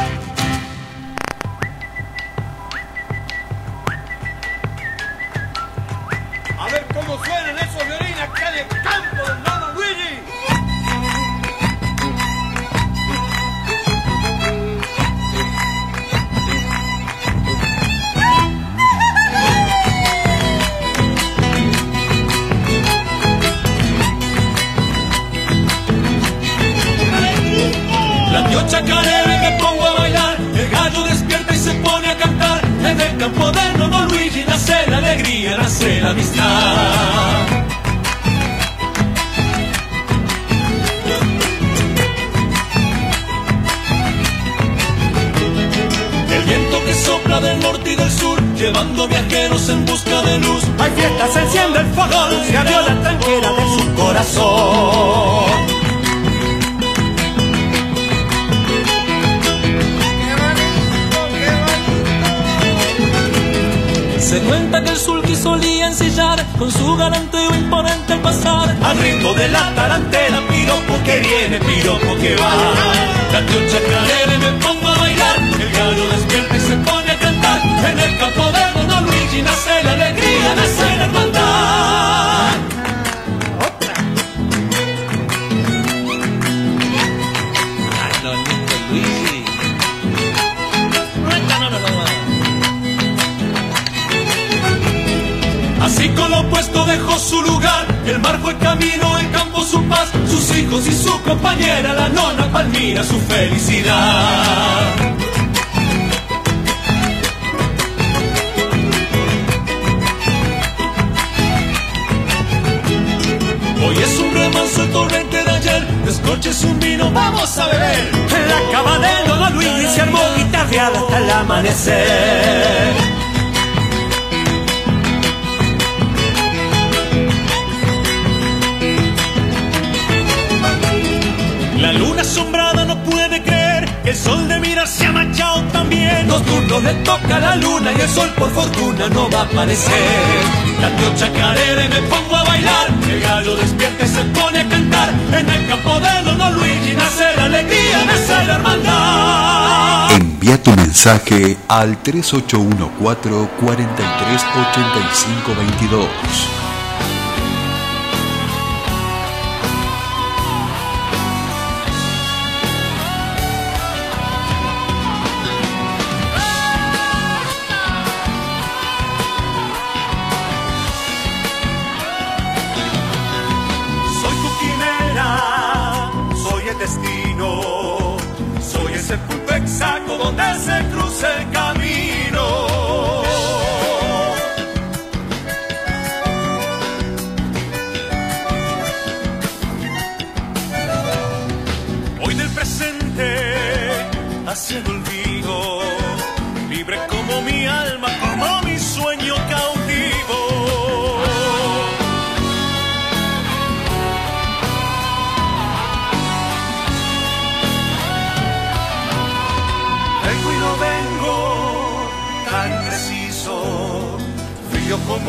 mensaje al 3814 438522.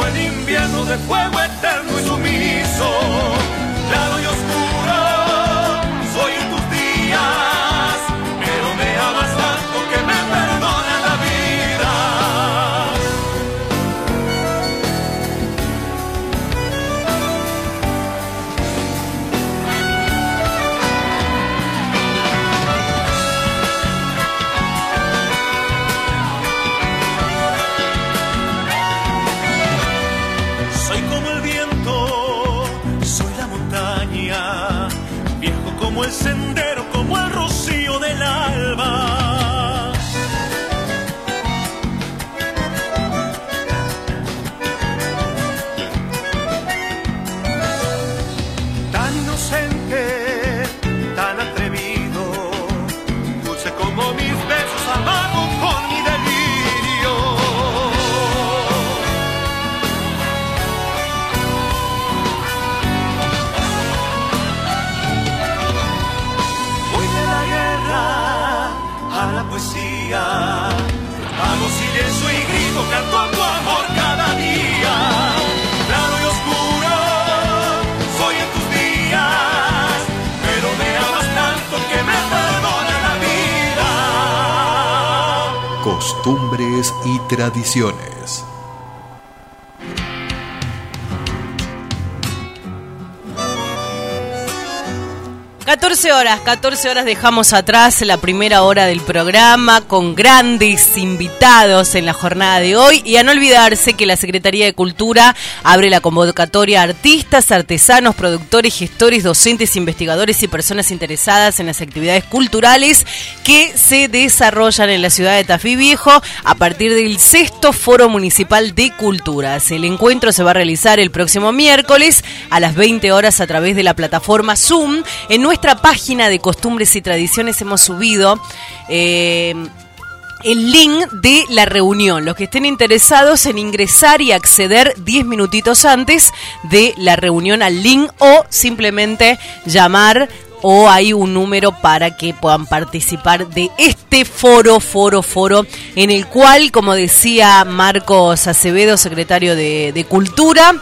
el invierno de fuego eterno y sumiso. Y tradiciones. 14 horas, 14 horas dejamos atrás la primera hora del programa con grandes invitados en la jornada de hoy y a no olvidarse que la Secretaría de Cultura abre la convocatoria a artistas, artesanos, productores, gestores, docentes, investigadores y personas interesadas en las actividades culturales que se desarrollan en la ciudad de Tafí Viejo a partir del sexto Foro Municipal de Culturas. El encuentro se va a realizar el próximo miércoles a las 20 horas a través de la plataforma Zoom en nuestra nuestra página de costumbres y tradiciones hemos subido eh, el link de la reunión. Los que estén interesados en ingresar y acceder 10 minutitos antes de la reunión al link o simplemente llamar o hay un número para que puedan participar de este foro, foro, foro, en el cual, como decía Marcos Acevedo, secretario de, de Cultura,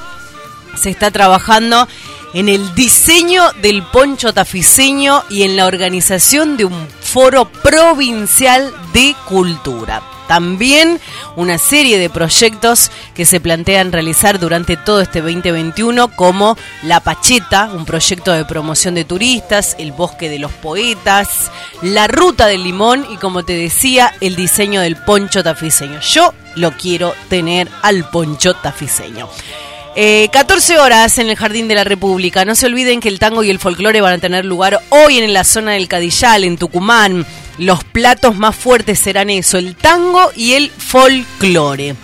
se está trabajando en el diseño del poncho tafiseño y en la organización de un foro provincial de cultura. También una serie de proyectos que se plantean realizar durante todo este 2021 como La Pacheta, un proyecto de promoción de turistas, el Bosque de los Poetas, la Ruta del Limón y como te decía, el diseño del poncho tafiseño. Yo lo quiero tener al poncho tafiseño. 14 eh, horas en el Jardín de la República. No se olviden que el tango y el folclore van a tener lugar hoy en la zona del Cadillal, en Tucumán. Los platos más fuertes serán eso, el tango y el folclore.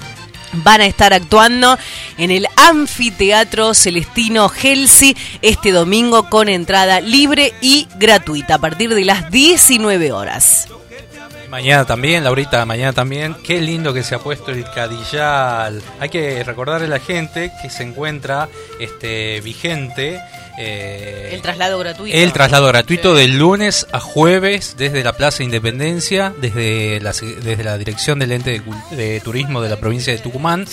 Van a estar actuando en el Anfiteatro Celestino Gelsi este domingo con entrada libre y gratuita a partir de las 19 horas. Mañana también, Laurita, mañana también. Qué lindo que se ha puesto el Cadillal. Hay que recordarle a la gente que se encuentra este vigente eh, el traslado gratuito. El traslado gratuito del lunes a jueves desde la Plaza Independencia, desde la, desde la dirección del ente de, turismo de la provincia de Tucumán.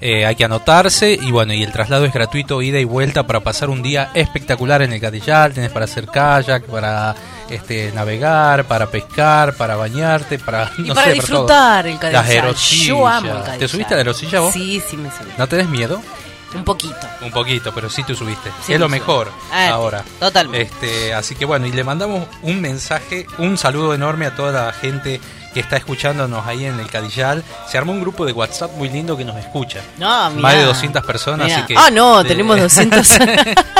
Eh, hay que anotarse y bueno, y el traslado es gratuito, ida y vuelta para pasar un día espectacular en el Cadillal. Tienes para hacer kayak, para este, navegar, para pescar, para bañarte, para, y para disfrutar el Cadillal. Yo amo el Cadillal. ¿Te subiste a la erosilla vos? Sí, sí me subí. ¿No te des miedo? Un poquito. Un poquito, pero sí tú subiste. es lo mejor ah, ahora. Totalmente. Este, así que bueno, y le mandamos un mensaje, un saludo enorme a toda la gente que está escuchándonos ahí en el Cadillal. Se armó un grupo de WhatsApp muy lindo que nos escucha. No, Más de 200 personas. Así que ah, no, tenemos 200,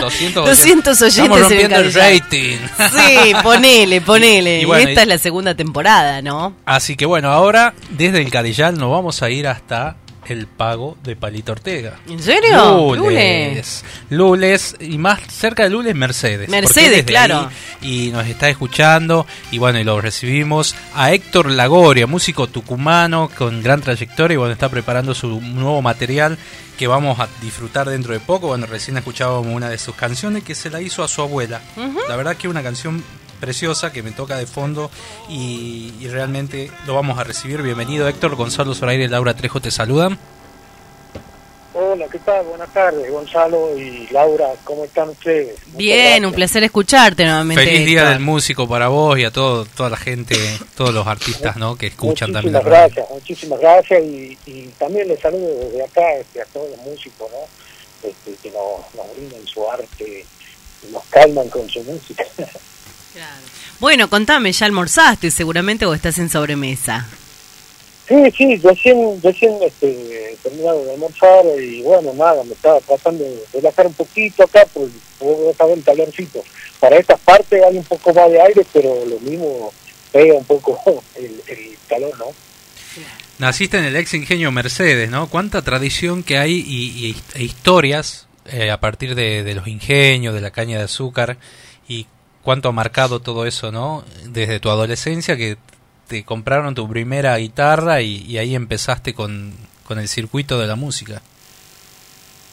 200, 200 oyentes. Estamos rompiendo el, rating. Sí, ponele, ponele. Y, esta es la segunda temporada, ¿no? Así que bueno, ahora desde el Cadillal nos vamos a ir hasta el pago de Palito Ortega. ¿En serio? Lules. Lules. y más cerca de Lules, Mercedes. Mercedes, claro. y nos está escuchando y bueno, y lo recibimos a Héctor Lagoria, músico tucumano con gran trayectoria y bueno, está preparando su nuevo material que vamos a disfrutar dentro de poco. Bueno, recién escuchábamos una de sus canciones que se la hizo a su abuela. La verdad que una canción preciosa que me toca de fondo y, realmente lo vamos a recibir. Bienvenido Héctor, Gonzalo Zoraire y Laura Trejo te saludan. Hola, ¿qué tal? Buenas tardes, Gonzalo y Laura, ¿cómo están ustedes? Bien, un placer escucharte nuevamente. Feliz Día del Músico para vos y a todo, toda la gente, todos los artistas ¿no? que escuchan también la gracias, Muchísimas gracias y, también les saludo desde acá este, a todos los músicos ¿no? Este, que nos, nos brindan su arte y nos calman con su música. Bueno, contame, ¿ya almorzaste seguramente o estás en sobremesa? Sí, sí, recién, recién este, terminado de almorzar y bueno, nada, me estaba tratando de relajar un poquito acá, pues puedo saber el calorcito. Para esta parte hay un poco más de aire, pero lo mismo pega un poco el, calor, ¿no? Naciste en el ex ingenio Mercedes, ¿no? ¿Cuánta tradición que hay y, e historias eh, a partir de, de, los ingenios, de la caña de azúcar cuánto ha marcado todo eso, ¿no? Desde tu adolescencia que te compraron tu primera guitarra y, ahí empezaste con, el circuito de la música.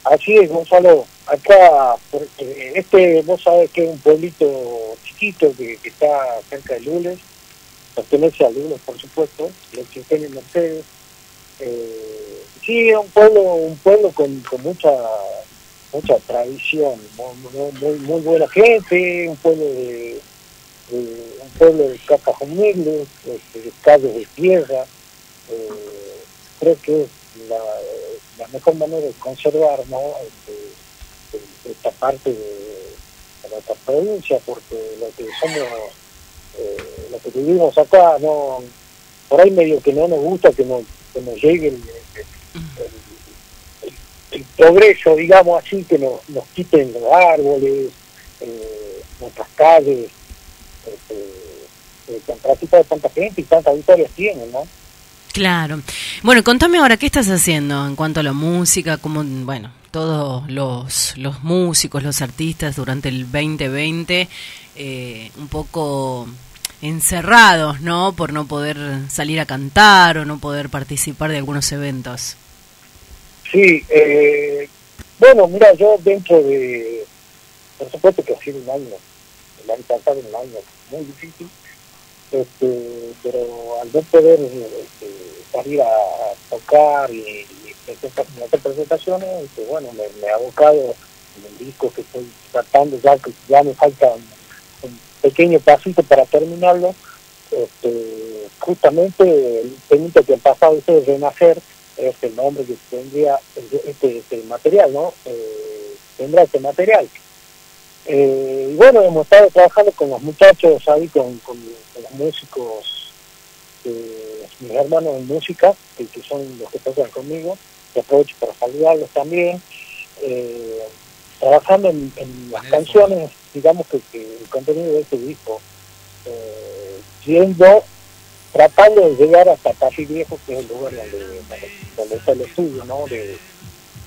Así es, Gonzalo. Acá, en este, vos sabés que es un pueblito chiquito que, está cerca de Lules, pertenece a Lules, por supuesto, los Ingenio Mercedes. Eh, sí, es un pueblo, un pueblo con, con mucha mucha tradición, muy, muy, buena gente, un pueblo de, un pueblo de casas humildes, este, de calles de tierra, eh, creo que es la, mejor manera de conservar ¿no? Este, esta parte de, de nuestra provincia, porque lo que somos, eh, lo que vivimos acá, no por ahí medio que no nos gusta que nos, que nos llegue el- el progreso, digamos así, que nos, nos quiten los árboles, eh, nuestras calles, este, eh, de tanta gente y tantas victorias tienen, ¿no? Claro. Bueno, contame ahora, ¿qué estás haciendo en cuanto a la música? Como, bueno, todos los, los músicos, los artistas durante el 2020, eh, un poco encerrados, ¿no? Por no poder salir a cantar o no poder participar de algunos eventos. Sí, eh, bueno, mira, yo dentro de, por supuesto que ha sido un año, el año pasado un año muy difícil, este, pero al no poder este, salir a, tocar y, y hacer presentaciones, este, bueno, me, me he abocado en el disco que estoy tratando, ya que ya me falta un, pequeño pasito para terminarlo, este, justamente el temita que han pasado ustedes Renacer es el nombre que tendría este, este material, ¿no? Eh, tendrá este material. Eh, y bueno, hemos estado trabajando con los muchachos ahí, con, con, con los músicos, eh, mis hermanos en música, que, que son los que tocan conmigo, y aprovecho para saludarlos también. Eh, trabajando en, en las canciones, digamos que, que el contenido de este disco, siendo, tratando de llegar hasta Casi Viejo, que es el lugar donde, donde, está el estudio, ¿no? De,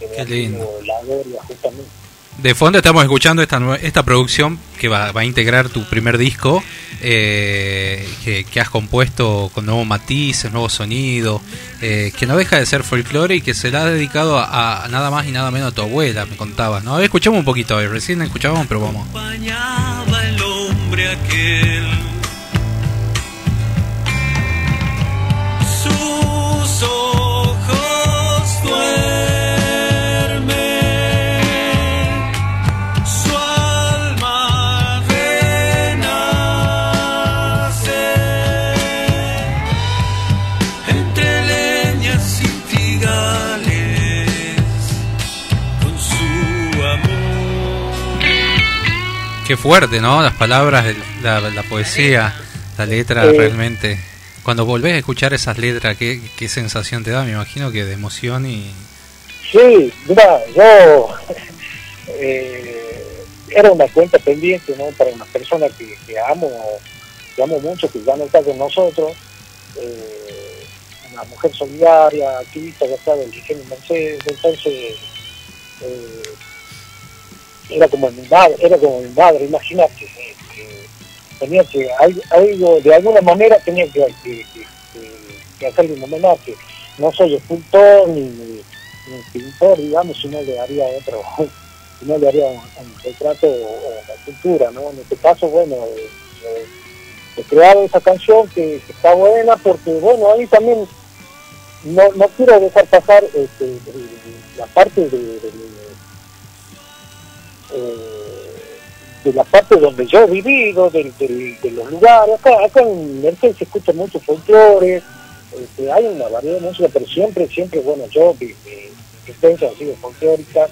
de Qué lindo. La Gloria, justamente. De fondo estamos escuchando esta, esta producción que va, va a integrar tu primer disco, eh, que, que has compuesto con nuevos matices, nuevos sonidos, eh, que no deja de ser folclore y que se la ha dedicado a, a nada más y nada menos a tu abuela, me contabas, ¿no? A ver, escuchamos un poquito hoy, recién escuchábamos, pero vamos. acompañaba el hombre aquel. Fuerte, ¿no? Las palabras, la, la poesía, la letra Eh. realmente. Cuando volvés a escuchar esas letras, ¿qué, qué sensación te da? Me imagino que de emoción y... Sí, mira, yo eh, era una cuenta pendiente, ¿no? Para una persona que, que amo, que amo mucho, que ya no está con nosotros, eh, una mujer solidaria, activista ya está del ingenio Mercedes, entonces eh, era como mi madre, era como mi madre, imagínate, tenía que, al- algo, de alguna manera tenía que, que, que- que- hacerle un homenaje. No soy escultor ni, pintor, digamos, sino le haría otro, sino le haría un, un retrato o, una escultura, ¿no? En este caso, bueno, eh, eh, he creado esa canción que, está buena porque, bueno, ahí también no, no quiero dejar pasar este, eh, la parte de, de la parte donde yo he vivido, del- de los lugares. Acá, acá en Mercedes se escucha mucho folclore, este, hay una variedad de música, pero siempre, siempre, bueno, yo, mi, existencia ha sido folclórica,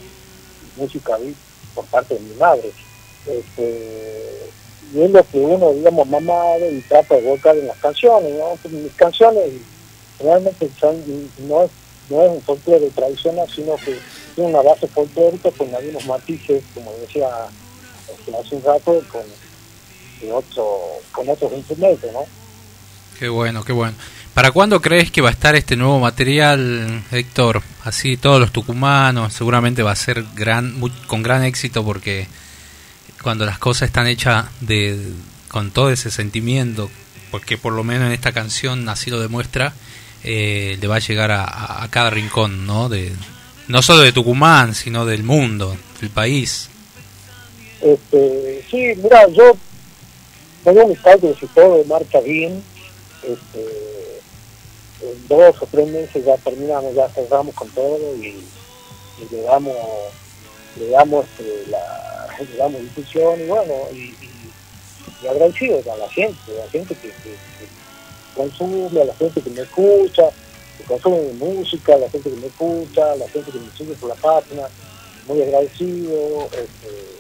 música por parte de mi madre. Este, y es lo que uno, digamos, mamado y trata de volcar en las canciones, ¿no? Mis canciones realmente son, no es, no es un folclore tradicional, sino que tiene una base folclórica con algunos matices, como decía hace un rato, con, otro, con otros instrumentos, ¿no? Qué bueno, qué bueno. ¿Para cuándo crees que va a estar este nuevo material, Héctor? Así todos los tucumanos, seguramente va a ser gran, con gran éxito porque cuando las cosas están hechas de, con todo ese sentimiento, porque por lo menos en esta canción así lo demuestra, eh, le va a llegar a, a- a cada rincón, ¿no? De, no solo de Tucumán, sino del mundo, del país. Este, sí, mira, yo tengo mis cálculos y todo marcha bien. Este, en dos o tres meses ya terminamos, ya cerramos con todo y, le damos, le damos, este, la, le damos difusión y bueno, y, agradecido a la gente, a la gente que, que- consume, a la gente que me escucha. que consume mi música, la gente que me escucha, la gente que me sigue por la página, muy agradecido, este,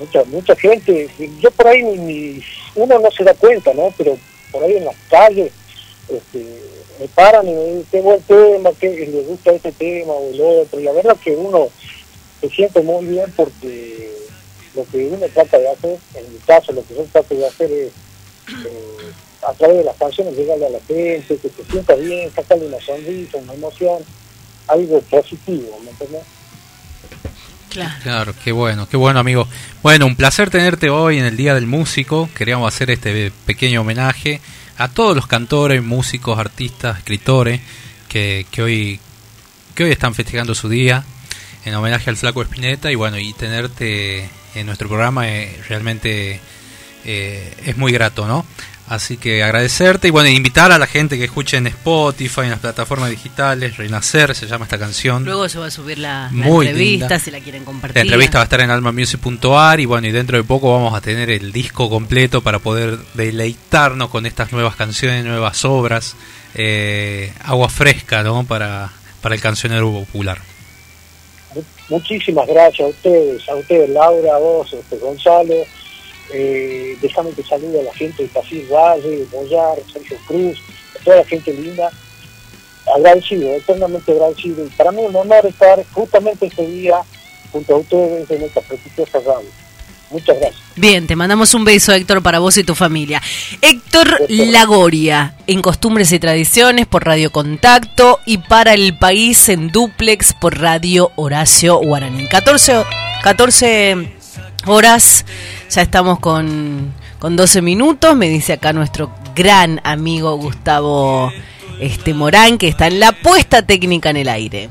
mucha mucha gente, yo por ahí ni, ni- uno no se da cuenta, ¿no? Pero por ahí en las calles este, me paran y me dicen, qué buen tema, que les gusta este tema o el otro, y la verdad que uno se siente muy bien porque lo que uno trata de hacer, en mi caso lo que yo trato de hacer es eh, a través de las canciones llegarle a la gente, que se sienta bien, sacarle una sonrisa, una emoción, algo positivo, ¿me entiendes? Claro. Qué bueno, qué bueno amigo. Bueno, un placer tenerte hoy en el Día del Músico. Queríamos hacer este pequeño homenaje a todos los cantores, músicos, artistas, escritores que, que hoy que hoy están festejando su día en homenaje al Flaco Espineta y bueno, y tenerte en nuestro programa eh, realmente eh, es muy grato, ¿no? Así que agradecerte y bueno, invitar a la gente que escuche en Spotify, en las plataformas digitales, Renacer se llama esta canción. Luego se va a subir la, la Muy entrevista linda. si la quieren compartir. La entrevista va a estar en almamusic.ar y bueno, y dentro de poco vamos a tener el disco completo para poder deleitarnos con estas nuevas canciones, nuevas obras, eh, agua fresca, ¿no? Para, para el cancionero popular. Mu- Muchísimas gracias a ustedes, a ustedes Laura, a vos, este, Gonzalo. Eh, déjame que salude a la gente de Tafí Valle, Boyar, Sergio Cruz, a toda la gente linda. Agradecido, eternamente agradecido. Y para mí es un honor estar justamente este día junto a ustedes en esta prestigiosa radio. Muchas gracias. Bien, te mandamos un beso, Héctor, para vos y tu familia. Héctor Lagoria, en Costumbres y Tradiciones por Radio Contacto y para el país en Duplex por Radio Horacio Guaraní. 14, 14 horas, ya estamos con, con 12 minutos, me dice acá nuestro gran amigo Gustavo este, Morán, que está en la puesta técnica en el aire.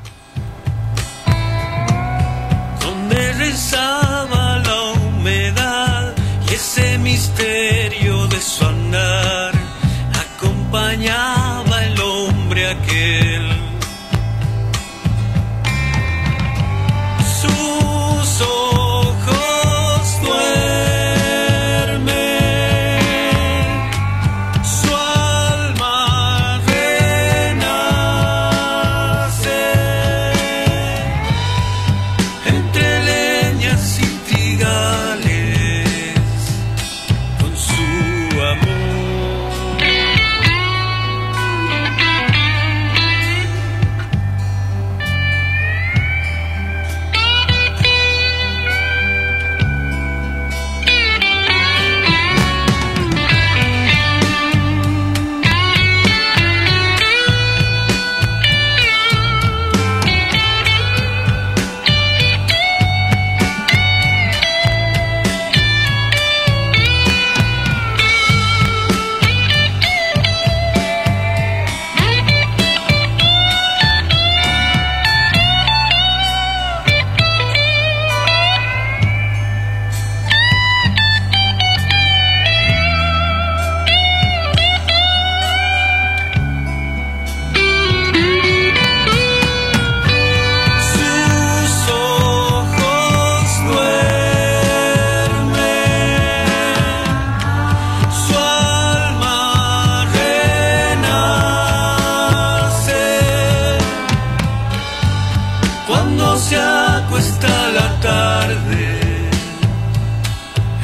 Acuesta la tarde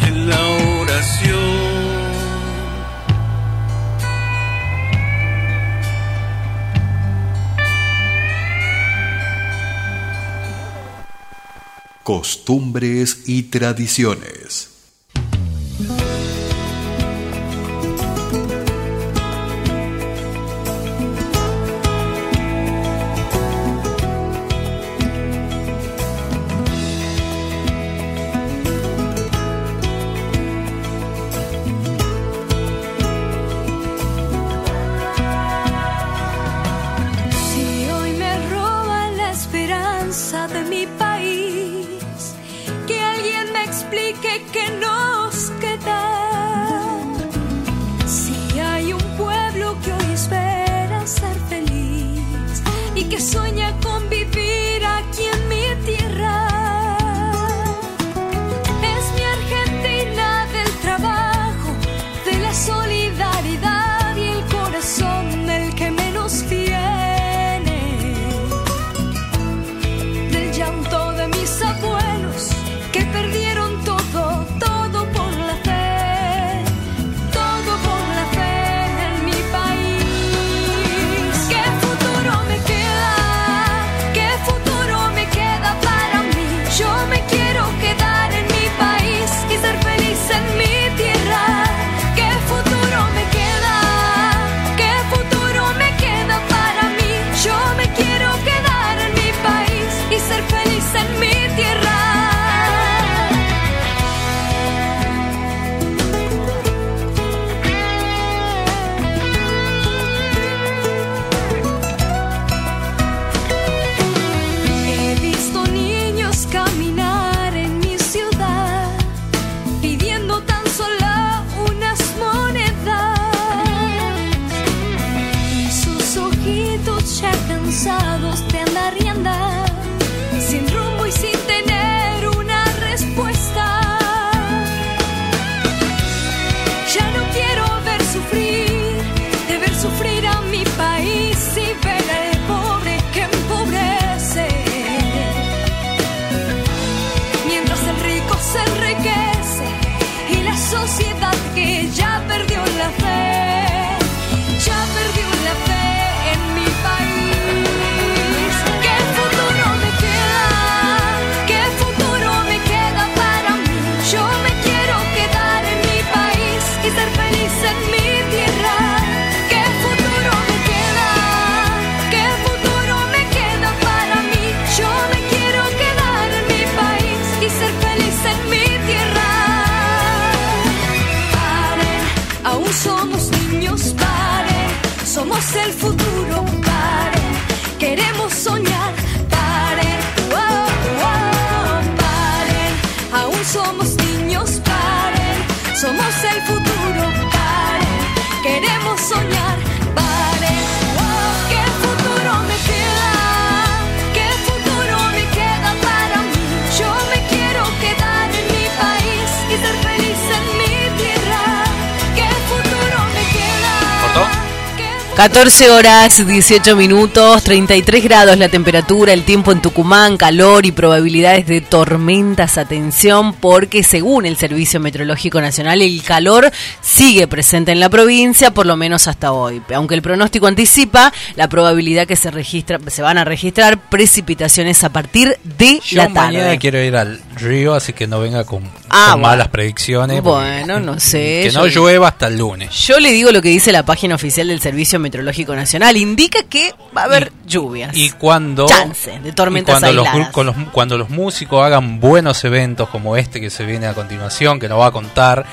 en la oración. Costumbres y tradiciones. 14 horas 18 minutos, 33 grados la temperatura, el tiempo en Tucumán, calor y probabilidades de tormentas. Atención, porque según el Servicio Meteorológico Nacional, el calor sigue presente en la provincia, por lo menos hasta hoy. Aunque el pronóstico anticipa la probabilidad que se registra, se van a registrar precipitaciones a partir de Yo la tarde. mañana quiero ir al río, así que no venga con, Ah, con bueno. malas predicciones. Bueno, no sé. Que no llueva hasta el lunes. Yo le digo lo que dice la página oficial del Servicio Meteorológico Nacional. Indica que va a haber lluvias. Y cuando, Chance de tormentas y cuando los, aisladas. con los- cuando los músicos hagan buenos eventos como este que se viene a continuación, que nos va a contar,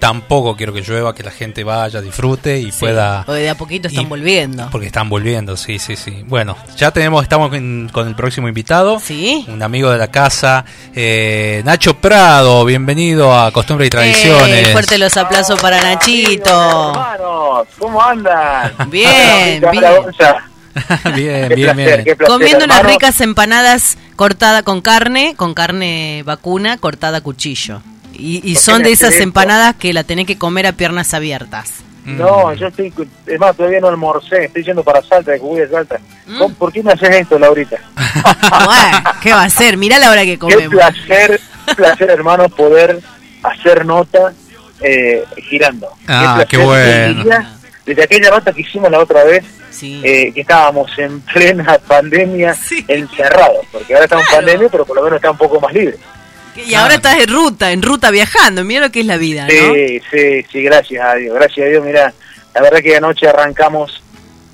tampoco quiero que llueva, que la gente vaya, disfrute y Sí, pueda... porque de a poquito están y- volviendo. Porque están volviendo, sí, sí, sí. Bueno, ya tenemos, estamos en- con el próximo invitado. Sí. Un amigo de la casa, eh, Nacho Prado, bienvenido a Costumbre y Tradiciones. Ey, fuerte los aplausos para Nachito. Hermanos, ¿cómo andan? Bien, bien. Bien, Qué bien, placer, bien. qué placer, Comiendo unas ricas empanadas cortadas con carne, con carne vacuna cortada a cuchillo. Y, y ¿Por qué son de esas esto? empanadas que la tenés que comer a piernas abiertas. No, yo estoy, es más, todavía no almorcé, estoy yendo para Salta, de de Salta. Mm. ¿Cómo- ¿Por qué me haces esto, Laurita? ¿qué va a ser? Mirá la hora que comemos. placer, qué placer, hermano, poder hacer nota eh, girando. Ah, placer. qué bueno. Desde aquella- Desde aquella nota que hicimos la otra vez, Sí. eh, que estábamos en plena pandemia, Sí. encerrados, porque ahora estamos en Claro. pandemia, pero por lo menos está un poco más libre. Y ahora estás en ruta, en ruta viajando. Mira lo que es la vida, ¿no? Sí, sí, sí, gracias a Dios, gracias a Dios. Mira, la verdad que anoche arrancamos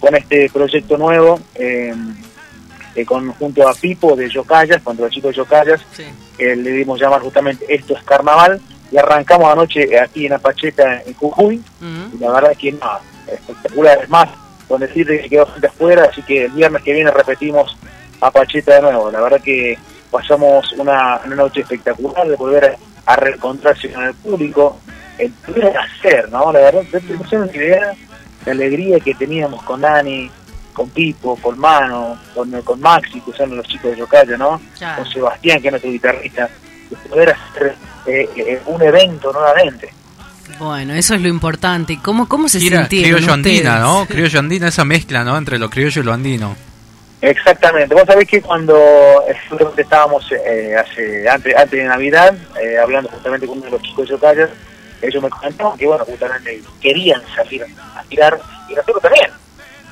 con este proyecto nuevo, eh, eh, con, junto a Pipo de Yocayas, con los chicos de Yocayas, Sí. eh, le dimos llamar justamente Esto es Carnaval, y arrancamos anoche aquí en Apacheta, en Jujuy, y la verdad que nada, espectacular, es más, con decirte que quedó gente afuera, así que el viernes que viene repetimos Apacheta de nuevo, la verdad que pasamos una, una noche espectacular de volver a, a reencontrarse con el público, el poder hacer, ¿no? La verdad, no tienen ni idea la alegría que teníamos con Dani, con Pipo, con Mano, con, con Maxi, que son los chicos de Yocayo, ¿no? Claro. Con Sebastián, que es nuestro guitarrista, de poder hacer eh, eh, un evento nuevamente. Bueno, eso es lo importante. ¿Y ¿Cómo, cómo se Gira- sintieron criollo andina, ustedes? ¿no? Criollo andina, esa mezcla, ¿no? Entre lo criollo y lo andino. Exactamente. Vos sabés que cuando estábamos eh, hace antes, antes de Navidad, eh, hablando justamente con uno de los chicos de Yocayas, ellos me comentaban que, bueno, justamente querían salir a tirar, y nosotros también.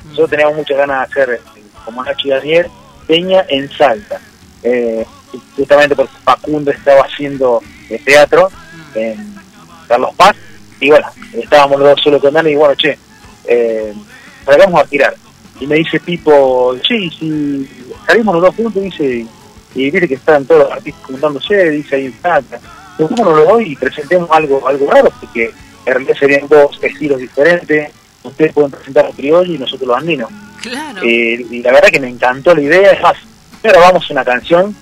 Nosotros teníamos muchas ganas de hacer, como Nacho y Daniel, Peña en Salta. Eh, justamente porque Facundo estaba haciendo eh, teatro en Carlos Paz, y bueno, estábamos los dos solo con Dani, y bueno, che, eh, salgamos a tirar. Y me dice Pipo, sí, si salimos los dos juntos, dice, y dice que están todos los artistas juntándose, dice ahí en. ¿Por qué no lo doy y presentemos algo, algo raro? Porque en realidad serían dos estilos diferentes. Ustedes pueden presentar los criollo y nosotros los andinos. Claro. Eh, y la verdad que me encantó la idea. Es más, grabamos una canción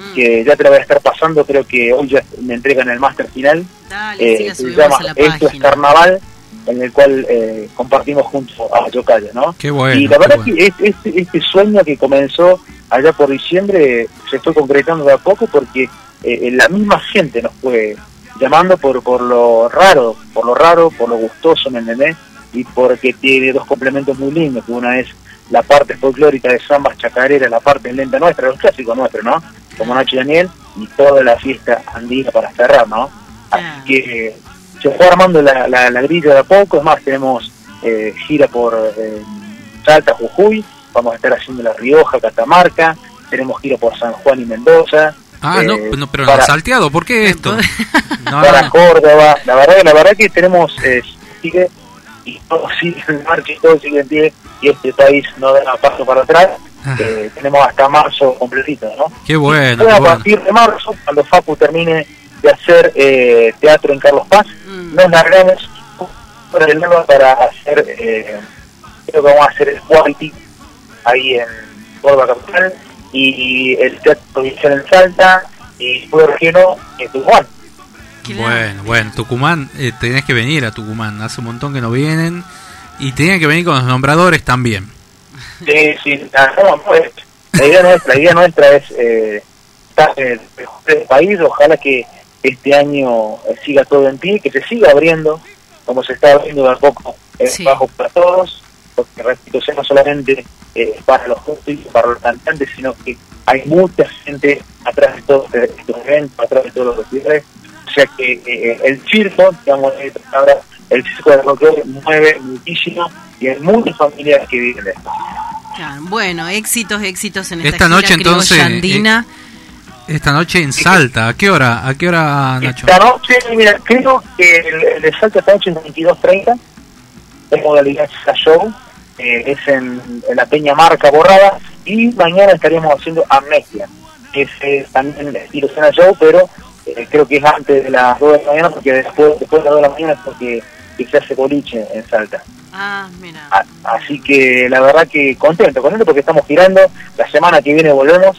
Mm. que ya te la voy a estar pasando. Creo que hoy ya me entregan el máster final. Dale, sí, Eh, la se llama Esto es. Carnaval. En el cual eh, compartimos junto a Yocayo, ¿no? Qué bueno. y la verdad bueno. que este, este, este sueño que comenzó allá por diciembre se fue concretando de a poco porque eh, la misma gente nos fue llamando por, por lo raro, por lo raro, por lo gustoso, ¿me entendés? Y porque tiene dos complementos muy lindos, que una es la parte folclórica de zambas chacareras, la parte lenta nuestra, los clásicos nuestros, ¿no? Como Nacho y Daniel, y toda la fiesta andina para cerrar, ¿no? Así que eh, se fue armando la, la, la grilla de a poco, es más, tenemos eh, gira por eh, Salta, Jujuy, vamos a estar haciendo La Rioja, Catamarca, tenemos gira por San Juan y Mendoza. Ah, eh, no, pero para- no, salteado, ¿por qué esto? No, para no. Córdoba. La verdad, la verdad que tenemos eh, sigue y todo sigue en marcha y todo sigue en pie y este país no da paso para atrás. Ah. Eh, tenemos hasta marzo completito, ¿no? Qué bueno, Y qué a bueno. partir de marzo, cuando Facu termine de hacer eh, teatro en Carlos Paz, Mm. nos largamos por el nuevo para hacer, eh, creo que vamos a hacer el Quality ahí en Córdoba Capital y el teatro provincial en Salta y regional en Tucumán. Bueno, bueno, Tucumán, eh, tenés que venir a Tucumán. Hace un montón que no vienen. Y tenían que venir con los nombradores también. Sí, sí, la, no, pues, la idea nuestra, la idea nuestra es eh, estar en el mejor del país, ojalá que este año eh, siga todo en pie, que se siga abriendo, como se está abriendo de a poco el Sí. bajo para todos, porque repito, sea no solamente eh, para los justos y para los cantantes, sino que hay mucha gente atrás de todos estos eventos, atrás de todos los festivales, o sea que eh, el circo, digamos, eh, ahora el circo de folclore mueve muchísimo y hay muchas familias que viven de esto. Claro, Bueno, éxitos, éxitos en esta, Esta gira noche, entonces, eh, andina. Esta noche en Salta. ¿A qué hora? ¿A qué hora, Nacho? Esta noche, mira, creo que el, el de Salta esta noche es 22.30, es modalidad show, eh, es en, en la Peña Marca Borrada, y mañana estaríamos haciendo Amnesia, que es eh, también estilo cena show, pero eh, creo que es antes de las 2 de la mañana, porque después, después de las 2 de la mañana es porque que se hace boliche en Salta. Ah, mira. A- Así que la verdad que contento, contento porque estamos girando, la semana que viene volvemos,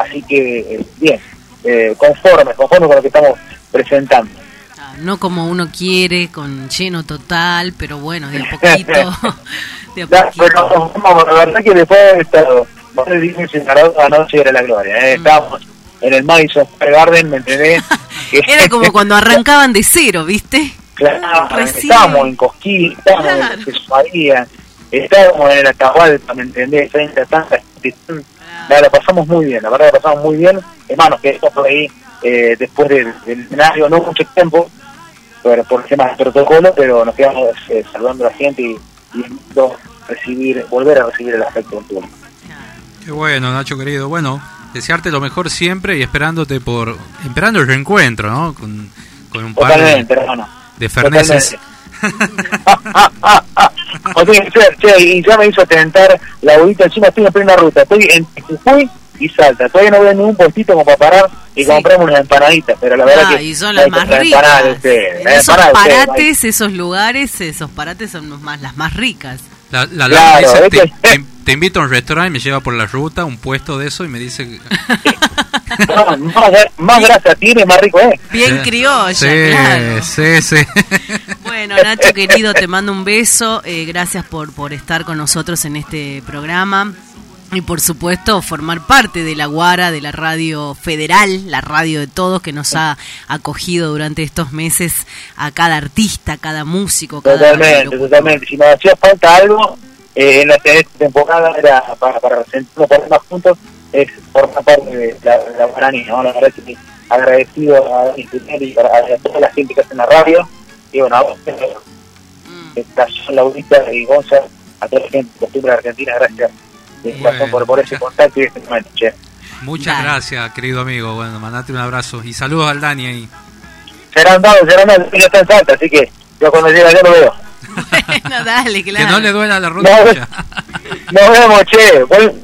así que eh, bien, eh, conforme, conforme con lo que estamos presentando. Ah, No como uno quiere, con lleno total, pero bueno, de a poquito. de a poquito. pero la verdad que después de estado más de 10 meses anoche era la gloria, Mm. ¿eh? estábamos en el Madison Square Garden, ¿me entendés? Era como cuando arrancaban de cero, ¿viste? Claro, Recién. estábamos en Cosquín, estábamos Claro. en Jesús María, estábamos en el Atahualpa, ¿me entendés? Frente a La, pasamos muy bien, la verdad la pasamos muy bien. Hermanos, que estamos por ahí eh, después del, del escenario, no mucho tiempo, pero por temas de protocolo, pero nos quedamos eh, saludando a la gente y, y recibir, volver a recibir el afecto del público. Qué bueno, Nacho querido. Bueno, desearte lo mejor siempre y esperándote por. Esperando el reencuentro, ¿no? Con, con un par de, Totalmente, de ferneses. O che, y ya me hizo tentar la bolita encima, estoy en plena ruta, estoy en Jujuy y Salta, todavía no veo ningún puestito como para parar y Sí. comprarme unas empanaditas, pero la verdad Ah, que y son las más ricas. empanadas las Esos empanadas parates, esos lugares, esos parates son los más, las más ricas. La, la Claro, dice, es te, que- te- te invito a un restaurante, me lleva por la ruta, un puesto de eso y me dice que... No, más, más grasa tiene, más rico es. Bien criolla, Sí, claro. sí, sí. Bueno, Nacho querido, te mando un beso. eh, gracias por, por estar con nosotros en este programa. Y por supuesto, formar parte de la Guara, de la radio federal, la radio de todos, que nos ha acogido durante estos meses a cada artista, a cada músico, cada Totalmente, totalmente. Si nos hacía falta algo eh, en, la, temporada era para, para sentirnos por más juntos, es formar parte de la, de la Guaraní, ¿no? La verdad que agradecido a y a, a toda la gente que hace en la radio. Y bueno, a vos, eh, esta Laurita y Gonza, a toda la gente de Argentina, gracias de Bueno, corazón por, por ese muchas- contacto y este momento, che. Muchas Dale. gracias, querido amigo. Bueno, mandate un abrazo. Y saludos al Dani ahí. Serán dados, serán dados, ya está en Salta, así que yo cuando llega yo lo veo. Bueno, dale, claro. Que no le duela la No, rodilla. Nos vemos, che. Vol-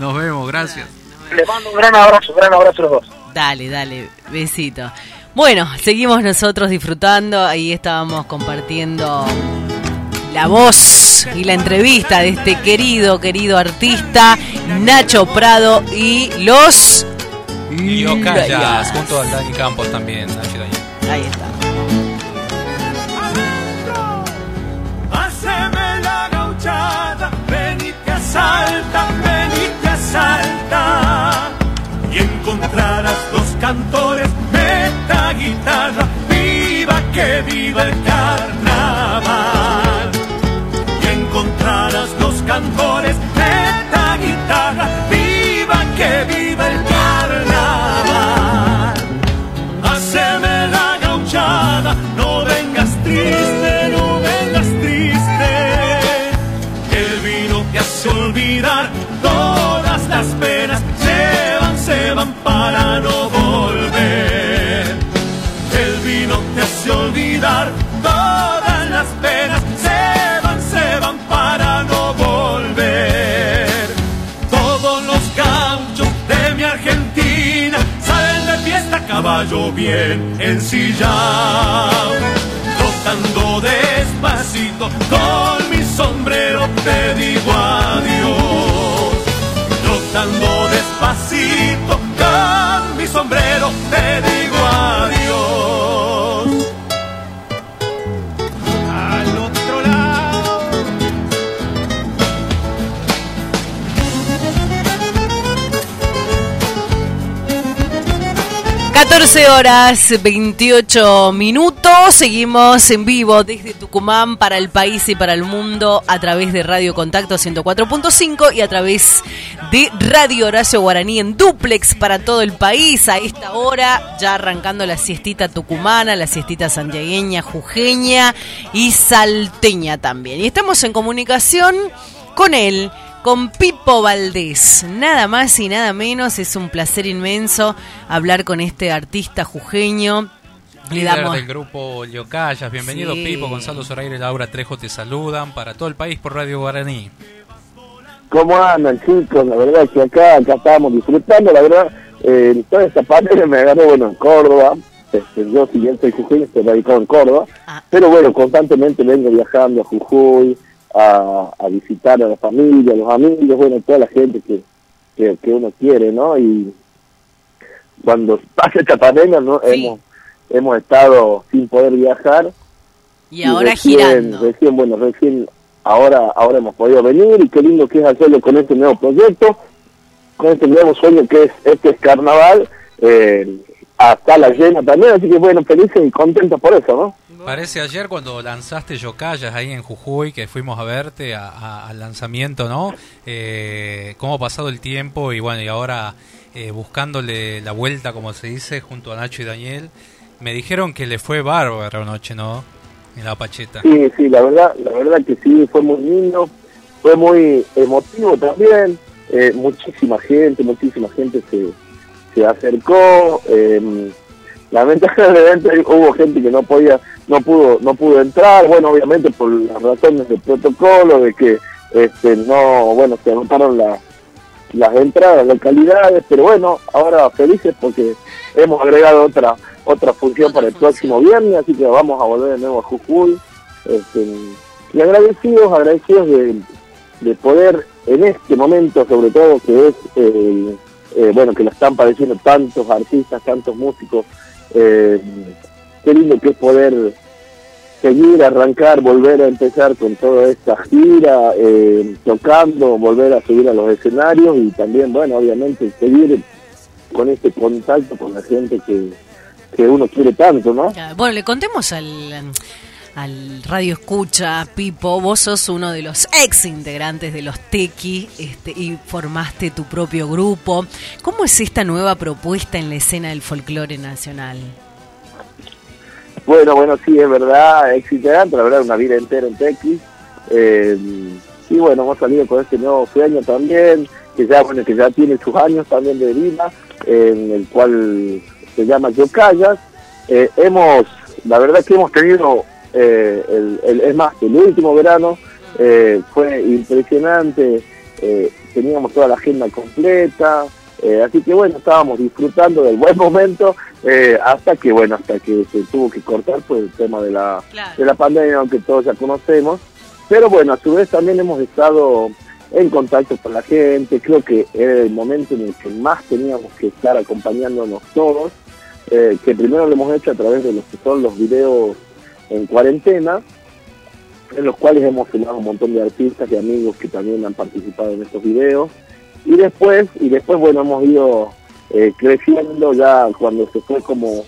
Nos vemos, gracias. Le mando un gran abrazo, un gran abrazo a los dos. Dale, dale, besito. Bueno, seguimos nosotros disfrutando. Ahí estábamos compartiendo la voz y la entrevista de este querido, querido artista, Nacho Prado y los... Y Ocayas, junto a Dani Campos también, Nacho Daniel. Ahí está. Haceme la gauchada, ven y te asalta, ven y te asalta. Y encontrarás dos cantores, meta guitarra, viva que viva el carnaval encontrarás los cantores caballo bien ensillado, trotando despacito con mi sombrero te digo adiós, trotando despacito con mi sombrero te digo 14 horas 28 minutos. Seguimos en vivo desde Tucumán para el país y para el mundo a través de Radio Contacto 104.5 y a través de Radio Horacio Guaraní en duplex para todo el país. A esta hora ya arrancando la siestita tucumana, la siestita santiagueña, jujeña y salteña también. Y estamos en comunicación con él con Pipo Valdés. Nada más y nada menos, es un placer inmenso hablar con este artista jujeño. Le Líder damos del grupo Liocayas. Bienvenido Sí. Pipo, Gonzalo Zoraire y Laura Trejo te saludan para todo el país por Radio Guaraní. ¿Cómo andan chicos? La verdad es que acá, acá estábamos disfrutando, la verdad, eh, toda esta pandemia me agarró, bueno, en Córdoba, este, yo si bien soy jujeño, estoy radicado en Córdoba, pero bueno, constantemente vengo viajando a Jujuy, a, a visitar a la familia, a los amigos, bueno, toda la gente que, que, que uno quiere, ¿no? Y cuando pasa esta pandemia, ¿no? Hemos, hemos estado sin poder viajar, y ahora recién, girando. Recién, bueno, recién ahora, ahora hemos podido venir y qué lindo que es hacerlo con este nuevo proyecto, con este nuevo sueño que es este es carnaval, eh, hasta la llena también, así que bueno, felices y contentos por eso, ¿no? Parece ayer cuando lanzaste Yocayas ahí en Jujuy, que fuimos a verte a- al lanzamiento, ¿no? Eh, cómo ha pasado el tiempo y bueno, y ahora eh, buscándole la vuelta, como se dice, junto a Nacho y Daniel. Me dijeron que le fue bárbaro anoche, ¿no? En la Pacheta. Sí, sí, la verdad, la verdad que sí, fue muy lindo, fue muy emotivo también, eh, muchísima gente, muchísima gente se, se acercó, eh, lamentablemente hubo gente que no podía, no pudo, no pudo entrar, bueno, obviamente por las razones del protocolo, de que este no, bueno, se anotaron las las entradas, localidades, pero bueno, ahora felices porque hemos agregado otra otra función para el próximo viernes, así que vamos a volver de nuevo a Jujuy. Este, y agradecidos, agradecidos de, de poder en este momento, sobre todo que es, eh, eh, bueno, que lo están padeciendo tantos artistas, tantos músicos, eh, qué lindo que es poder seguir, arrancar, volver a empezar con toda esta gira, eh, tocando, volver a subir a los escenarios y también, bueno, obviamente seguir con este contacto con la gente que, que uno quiere tanto, ¿no? Bueno, le contemos al, al Radio Escucha, Pipo, vos sos uno de los ex integrantes de los Tequi este, y formaste tu propio grupo. ¿Cómo es esta nueva propuesta en la escena del folclore nacional? Bueno, bueno, sí, es verdad, ex integrante, la verdad, una vida entera en Tequis. Eh, y bueno, hemos salido con este nuevo sueño también, que ya, bueno, que ya tiene sus años también de vida, en el cual se llama Yocayas. Eh, hemos, la verdad que hemos tenido, eh, el, el- es más, el último verano eh, fue impresionante, eh, teníamos toda la agenda completa, eh, así que bueno, estábamos disfrutando del buen momento hasta que bueno, hasta que se tuvo que cortar pues el tema de la, de la pandemia, aunque todos ya conocemos. Pero bueno, a su vez también hemos estado en contacto con la gente, creo que era el momento en el que más teníamos que estar acompañándonos todos, que primero lo hemos hecho a través de los que son los videos en cuarentena, en los cuales hemos filmado un montón de artistas y amigos que también han participado en estos videos. Y después, y después bueno, hemos ido eh, creciendo ya cuando se fue como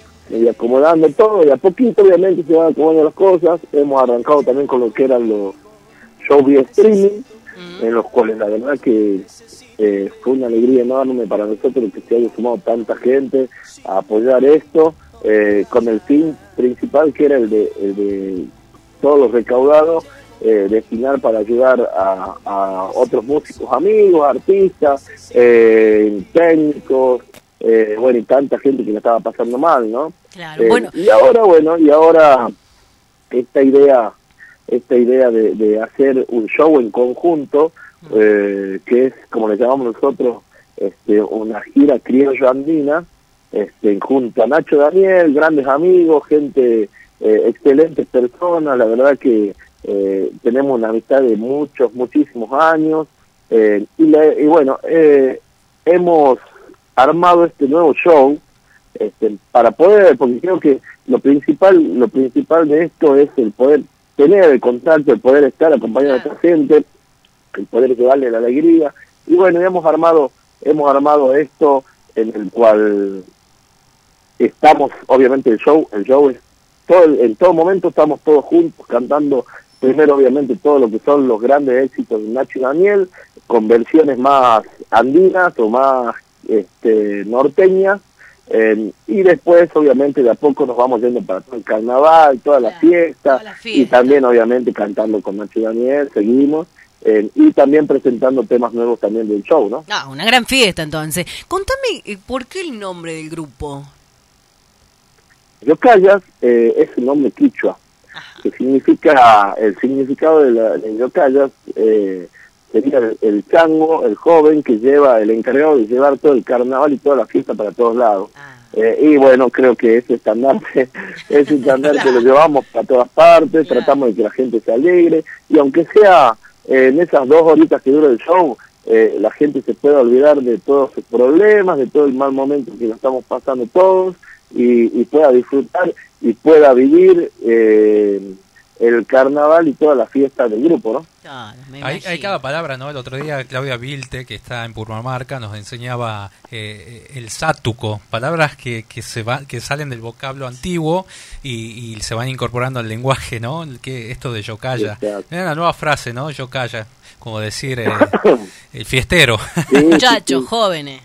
acomodando todo y a poquito obviamente se van acomodando las cosas. Hemos arrancado también con lo que eran los shows vía streaming, en los cuales la verdad que eh, fue una alegría enorme para nosotros que se haya sumado tanta gente a apoyar esto, eh, con el fin principal que era el de, el de todos los recaudados eh, destinar para ayudar a, a otros músicos amigos, artistas, eh, técnicos, eh, bueno, y tanta gente que la estaba pasando mal, ¿no? Claro, Eh, bueno, Y ahora, bueno, y ahora esta idea, esta idea de, de hacer un show en conjunto, eh, que es, como le llamamos nosotros, este, una gira criollo andina, este, junto a Nacho Daniel, grandes amigos, gente, eh, excelentes personas, la verdad que eh, tenemos una amistad de muchos, muchísimos años, eh, y, la- y bueno, eh, hemos armado este nuevo show este, para poder, porque creo que lo principal, lo principal de esto es el poder tener el contacto, el poder estar acompañado de esta gente, el poder llevarle la alegría, y bueno, hemos armado, hemos armado esto en el cual estamos, obviamente el show, el show es todo, el- en todo momento estamos todos juntos cantando primero obviamente todo lo que son los grandes éxitos de Nacho y Daniel, con versiones más andinas o más este, norteñas, eh, y después obviamente de a poco nos vamos yendo para todo el carnaval, toda la fiesta, y también obviamente cantando con Nacho y Daniel, seguimos, eh, y también presentando temas nuevos también del show, ¿no? ah, una gran fiesta entonces. Contame, eh, ¿por qué el nombre del grupo? Yocayas eh, es un nombre quichua, que significa, el significado de, la, de Yocayas eh, sería el, el chango, el joven que lleva, el encargado de llevar todo el carnaval y toda la fiesta para todos lados. Eh, y bueno, creo que ese estandarte, ese estandarte lo llevamos para todas partes, tratamos de que la gente se alegre, y aunque sea eh, en esas dos horitas que dura el show, eh, la gente se pueda olvidar de todos sus problemas, de todo el mal momento que lo estamos pasando todos, y, y pueda disfrutar y pueda vivir eh, el carnaval y toda la fiesta del grupo, ¿no? Hay, hay cada palabra, ¿no? El otro día Claudia Vilte, que está en Purmamarca, nos enseñaba eh, el sátuco, palabras que, que se van, que salen del vocablo antiguo y, y se van incorporando al lenguaje, ¿no? Que esto de yocaya. Era una nueva frase, ¿no? Yocaya, como decir eh, el fiestero. Muchachos, jóvenes.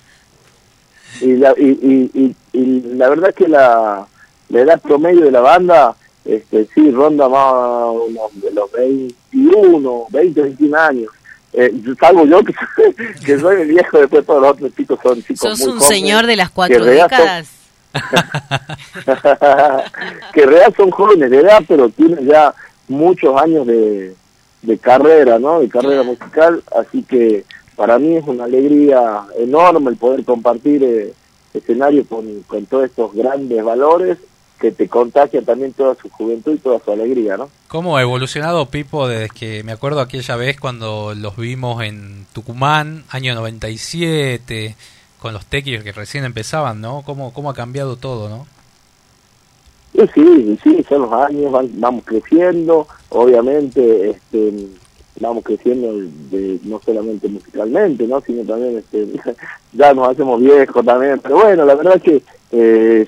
Y la, y, y, y, y la verdad que la, la edad promedio de la banda este sí ronda más unos de los 21, 20, 21 años. Eh, yo- salvo yo que, soy- que soy el viejo, después todos los otros chicos son chicos Sos muy un jóvenes, señor de las cuatro son- décadas. que en realidad son jóvenes de edad, pero tienen ya muchos años de, de carrera, ¿no? De carrera musical, así que para mí es una alegría enorme el poder compartir eh, escenario con, con todos estos grandes valores que te contagian también toda su juventud y toda su alegría, ¿no? ¿Cómo ha evolucionado Pipo desde que me acuerdo aquella vez cuando los vimos en Tucumán, año 97, con los tequios que recién empezaban, ¿no? ¿Cómo, cómo ha cambiado todo, ¿no? Y sí, sí, son los años, van- vamos creciendo, obviamente, este, vamos creciendo de, no solamente musicalmente, ¿no? Sino también, este, ya nos hacemos viejos también, pero bueno, la verdad que eh,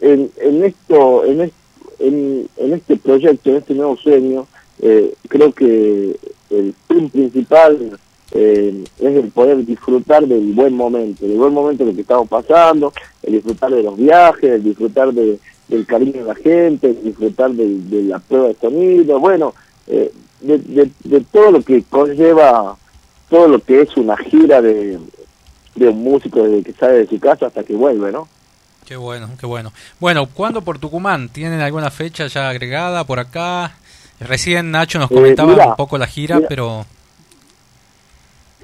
en, en, esto, en, es- en, en este proyecto, en este nuevo sueño, eh, creo que el fin principal eh, es el poder disfrutar del buen momento, del buen momento que estamos pasando, el disfrutar de los viajes, el disfrutar de, del cariño de la gente, el disfrutar de, de la prueba de sonido, bueno, eh, de, de, de todo lo que conlleva, todo lo que es una gira de, de un músico desde que sale de su casa hasta que vuelve, ¿no? Qué bueno, qué bueno. Bueno, ¿cuándo por Tucumán? ¿Tienen alguna fecha ya agregada por acá? Recién Nacho nos Eh, comentaba mira, un poco la gira, mira. pero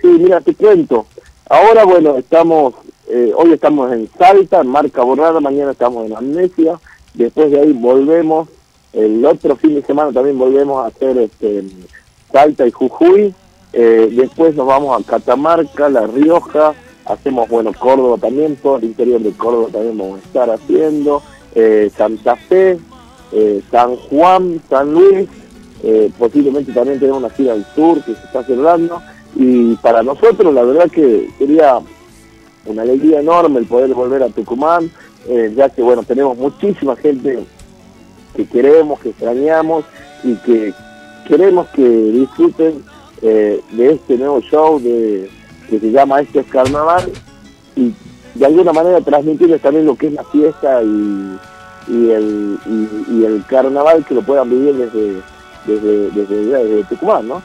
Sí, mira, te cuento. Ahora, bueno, estamos, eh, hoy estamos en Salta, en Marca Borrada, mañana estamos en Amnesia, después de ahí volvemos, el otro fin de semana también volvemos a hacer este, Salta y Jujuy, eh, después nos vamos a Catamarca, La Rioja, hacemos, bueno, Córdoba también, todo el interior de Córdoba también vamos a estar haciendo, eh, Santa Fe, eh, San Juan, San Luis, eh, posiblemente también tenemos una gira al sur que se está cerrando, y para nosotros la verdad que sería una alegría enorme el poder volver a Tucumán, eh, ya que bueno, tenemos muchísima gente que queremos, que extrañamos y que queremos que disfruten eh, de este nuevo show de, que se llama Esto es Carnaval y de alguna manera transmitirles también lo que es la fiesta y, y el, y, y el carnaval que lo puedan vivir desde, desde, desde, desde Tucumán, ¿no?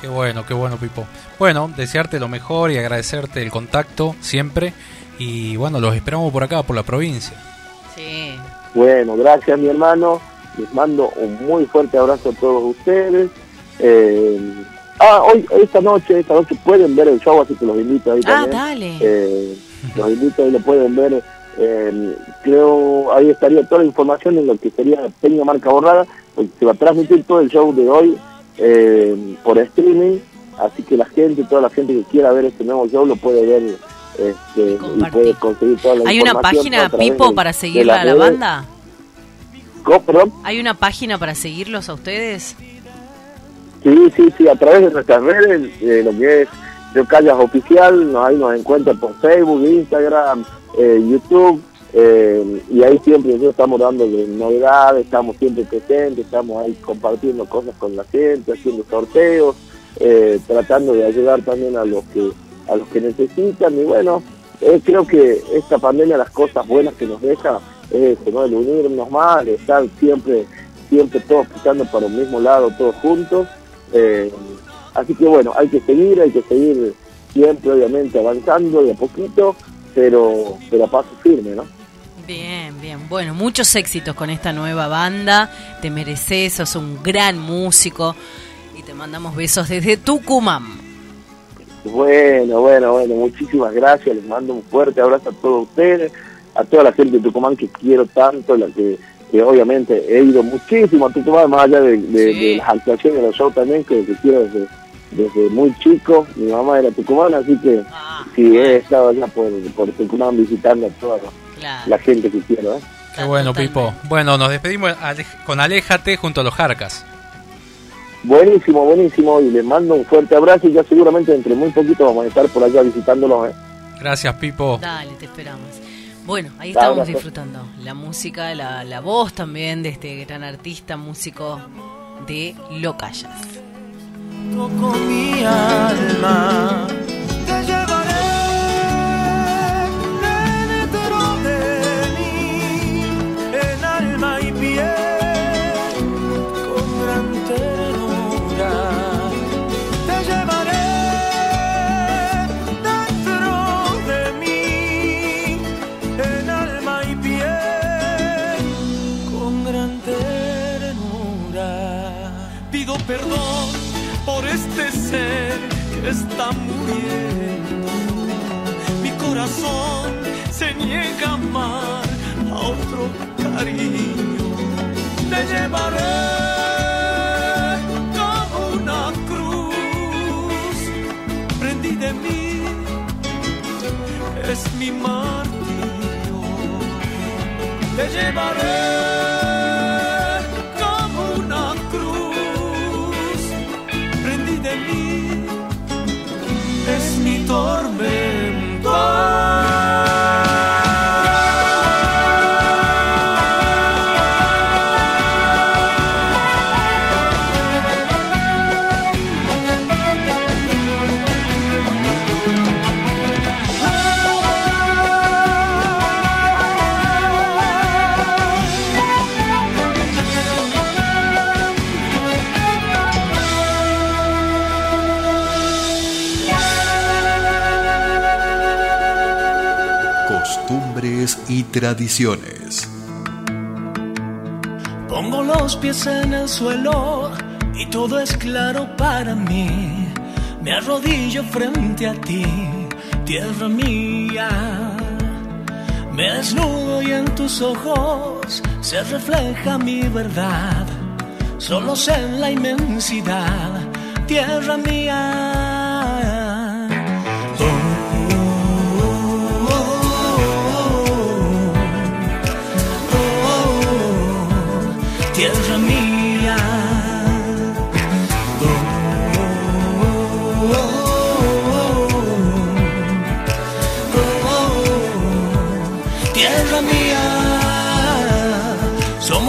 Qué bueno, qué bueno, Pipo. Bueno, desearte lo mejor y agradecerte el contacto siempre. Y bueno, los esperamos por acá, por la provincia. Sí. Bueno, gracias mi hermano. Les mando un muy fuerte abrazo a todos ustedes. Eh, ah, hoy, esta noche, esta noche pueden ver el show, así que los invito ahí Ah, también. dale. Eh, los invito ahí, lo pueden ver. Eh, creo ahí estaría toda la información en lo que sería Peña Marca Borrada, porque se va a transmitir todo el show de hoy eh, por streaming, así que la gente, toda la gente que quiera ver este nuevo show lo puede ver este, y puede conseguir toda la ¿Hay una página, Pipo, para seguirla a la redes. banda? ¿Cómo, perdón? ¿Hay una página para seguirlos a ustedes? Sí, sí, sí, a través de nuestras redes, eh, lo que es Yo Callas Oficial, ahí nos encuentran por Facebook, Instagram, eh, YouTube, eh, y ahí siempre nosotros estamos dando novedades, estamos siempre presentes, estamos ahí compartiendo cosas con la gente, haciendo sorteos, eh, tratando de ayudar también a los que a los que necesitan, y bueno, creo que esta pandemia, las cosas buenas que nos deja, es eso, ¿no? el unirnos más, el estar siempre, siempre todos pisando para un mismo lado, todos juntos, eh, así que bueno, hay que seguir, hay que seguir siempre obviamente avanzando de a poquito, pero, pero a paso firme, ¿no? Bien, bien. Bueno, muchos éxitos con esta nueva banda. Te mereces, sos un gran músico. Y te mandamos besos desde Tucumán. Bueno, bueno, bueno, muchísimas gracias, les mando un fuerte abrazo a todos ustedes, a toda la gente de Tucumán que quiero tanto, la que, que obviamente he ido muchísimo a Tucumán, más allá de, de- de las actuaciones de los shows también, que, que quiero desde, desde muy chico, mi mamá era tucumana, así que sí, he estado allá por, por Tucumán visitando a toda la, la gente que quiero. ¿eh? Qué bueno, Pipo. Bueno, nos despedimos con Aléjate junto a los Jarcas. Buenísimo, buenísimo, y les mando un fuerte abrazo y ya seguramente entre muy poquito vamos a estar por allá visitándolos. ¿eh? Gracias, Pipo. Dale, te esperamos. Bueno, ahí Dale, estamos abrazo. disfrutando la música, la, la voz también de este gran artista, músico de Lo Callas. con mi alma. Se niega a amar a otro cariño. Te llevaré como una cruz. Prendí de mí, es mi martirio. Te llevaré tradiciones. Pongo los pies en el suelo y todo es claro para mí. Me arrodillo frente a ti, tierra mía. Me desnudo y en tus ojos se refleja mi verdad. Solos en la inmensidad, tierra mía.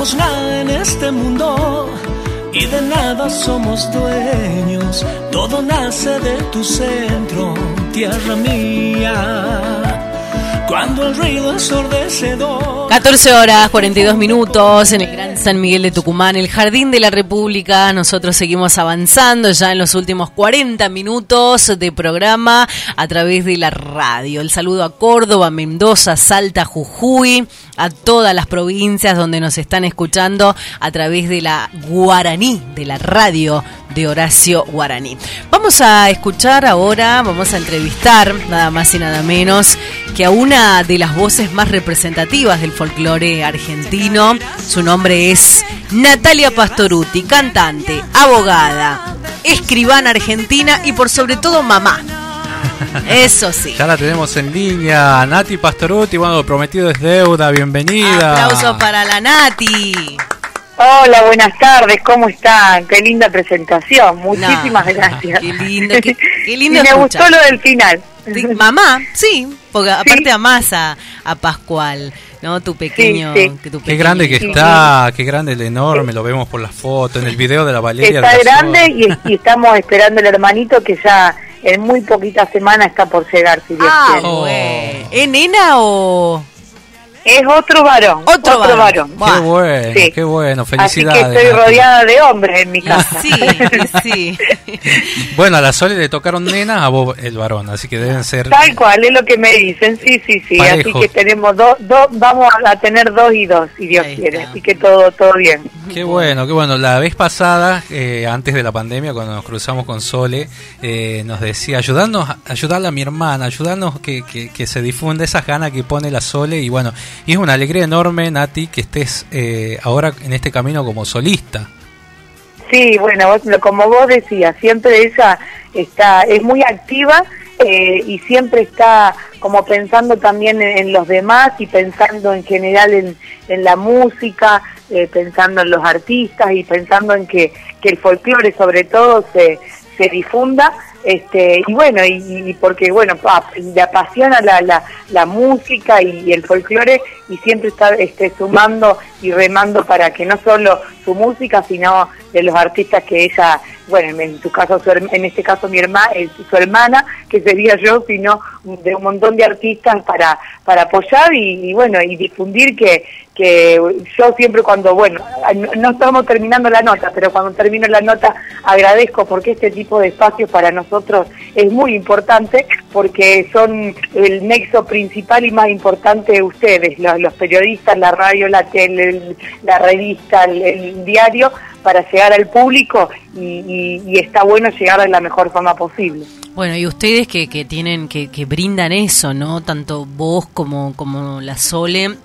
Nada en este mundo y de nada somos dueños. Todo nace de tu centro, tierra mía. Cuando el ruido ensordecedor 14 horas 42 minutos en el Gran San Miguel de Tucumán, el Jardín de la República. Nosotros seguimos avanzando ya en los últimos 40 minutos de programa a través de la radio. El saludo a Córdoba, Mendoza, Salta, Jujuy, a todas las provincias donde nos están escuchando a través de la Guaraní, de la radio de Horacio Guaraní. Vamos a escuchar ahora, vamos a entrevistar nada más y nada menos que a una de las voces más representativas del folclore argentino. Su nombre es Natalia Pastoruti, cantante, abogada, escribana argentina y por sobre todo mamá. Eso sí. Ya la tenemos en línea. Nati Pastoruti, bueno, prometido es deuda, bienvenida. Aplausos para la Nati. Hola, buenas tardes, ¿cómo están? Qué linda presentación, muchísimas gracias. Qué lindo, qué, qué lindo y me escuchar. gustó lo del final. Sí, Mamá, sí, porque aparte amás a, a Pascual, ¿no? Tu pequeño. Sí, que tu Qué grande que está, qué grande el enorme, lo vemos por las fotos, en el video de la Valeria. Está grande y, y estamos esperando el hermanito que ya en muy poquitas semanas está por llegar, si Dios Ah, quiere. ¿Es nena o...? Es otro varón. Otro varón. varón. Qué bueno, Sí. qué bueno, Así que felicidades. estoy rodeada de hombres en mi casa. Sí, sí. Bueno, a la Sole le tocaron nenas, a vos el varón, así que deben ser... Tal cual, es lo que me dicen, sí, sí, sí. Así que tenemos dos, dos, vamos a tener dos y dos, si Dios quiere. Así que todo, todo bien. Qué bueno, qué bueno. La vez pasada, eh, antes de la pandemia, cuando nos cruzamos con Sole, eh, nos decía, ayudarnos, ayudarla a mi hermana, ayudarnos que, que, que se difunda esas ganas que pone la Sole. Y bueno, y es una alegría enorme, Nati, que estés eh, ahora en este camino como solista. Sí, bueno, vos- como vos decías, siempre ella está, es muy activa eh, y siempre está como pensando también en, en los demás y pensando en general en, en la música, eh, pensando en los artistas y pensando en que, que el folclore sobre todo se, se difunda. Este, y bueno, y, porque bueno, le apasiona la, la, la música y, y el folclore y siempre está este, sumando y remando para que no solo su música, sino de los artistas que ella, bueno, en tu caso, su en este caso mi hermana, su hermana, que sería yo, sino de un montón de artistas para, para apoyar y, y bueno, y difundir que, que yo siempre cuando, bueno, no, estamos terminando la nota, pero cuando termino la nota agradezco porque este tipo de espacios para nosotros es muy importante porque son el nexo principal y más importante de ustedes, los, periodistas, la radio, la tele, el- la revista, el diario, para llegar al público y, y- y está bueno llegar de la mejor forma posible. Bueno, y ustedes que, que tienen, que, que brindan eso, ¿no? Tanto vos como, como la Sole,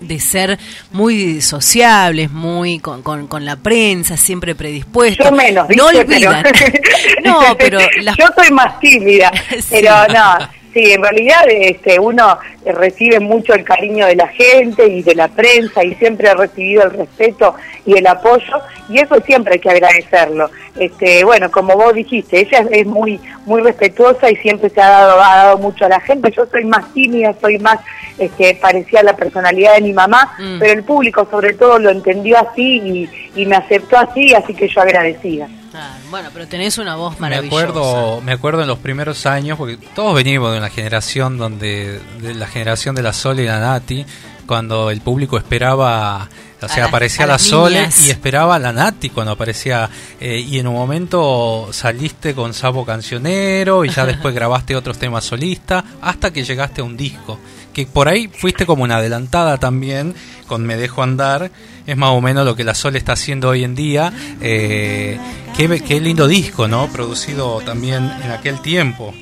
de ser muy sociables, muy con, con, con la prensa, siempre predispuestos. Yo menos, No ¿viste? Pero- olvidan. no, pero las Yo soy más tímida, Sí. pero no, sí, en realidad este, uno eh, recibe mucho el cariño de la gente y de la prensa y siempre ha recibido el respeto y el apoyo y eso siempre hay que agradecerlo. Este, bueno, como vos dijiste, ella es, muy muy respetuosa y siempre se ha dado, ha dado mucho a la gente. Yo soy más tímida, soy más este, parecida a la personalidad de mi mamá, Mm. pero el público sobre todo lo entendió así y, y me aceptó así, así que yo agradecida. Ah, bueno, pero tenés una voz Me maravillosa. acuerdo, me acuerdo en los primeros años, porque todos venimos de una generación donde, de la generación de la Sole y la Nati, cuando el público esperaba, o sea, aparecía la Sole niñas. y esperaba a la Nati cuando aparecía, eh, y en un momento saliste con Sapo Cancionero y ya después grabaste otros temas solistas, hasta que llegaste a un disco, que por ahí fuiste como una adelantada también, con Me Dejo Andar, es más o menos lo que la Sole está haciendo hoy en día. Eh, qué, qué lindo disco, ¿no? Producido también en aquel tiempo.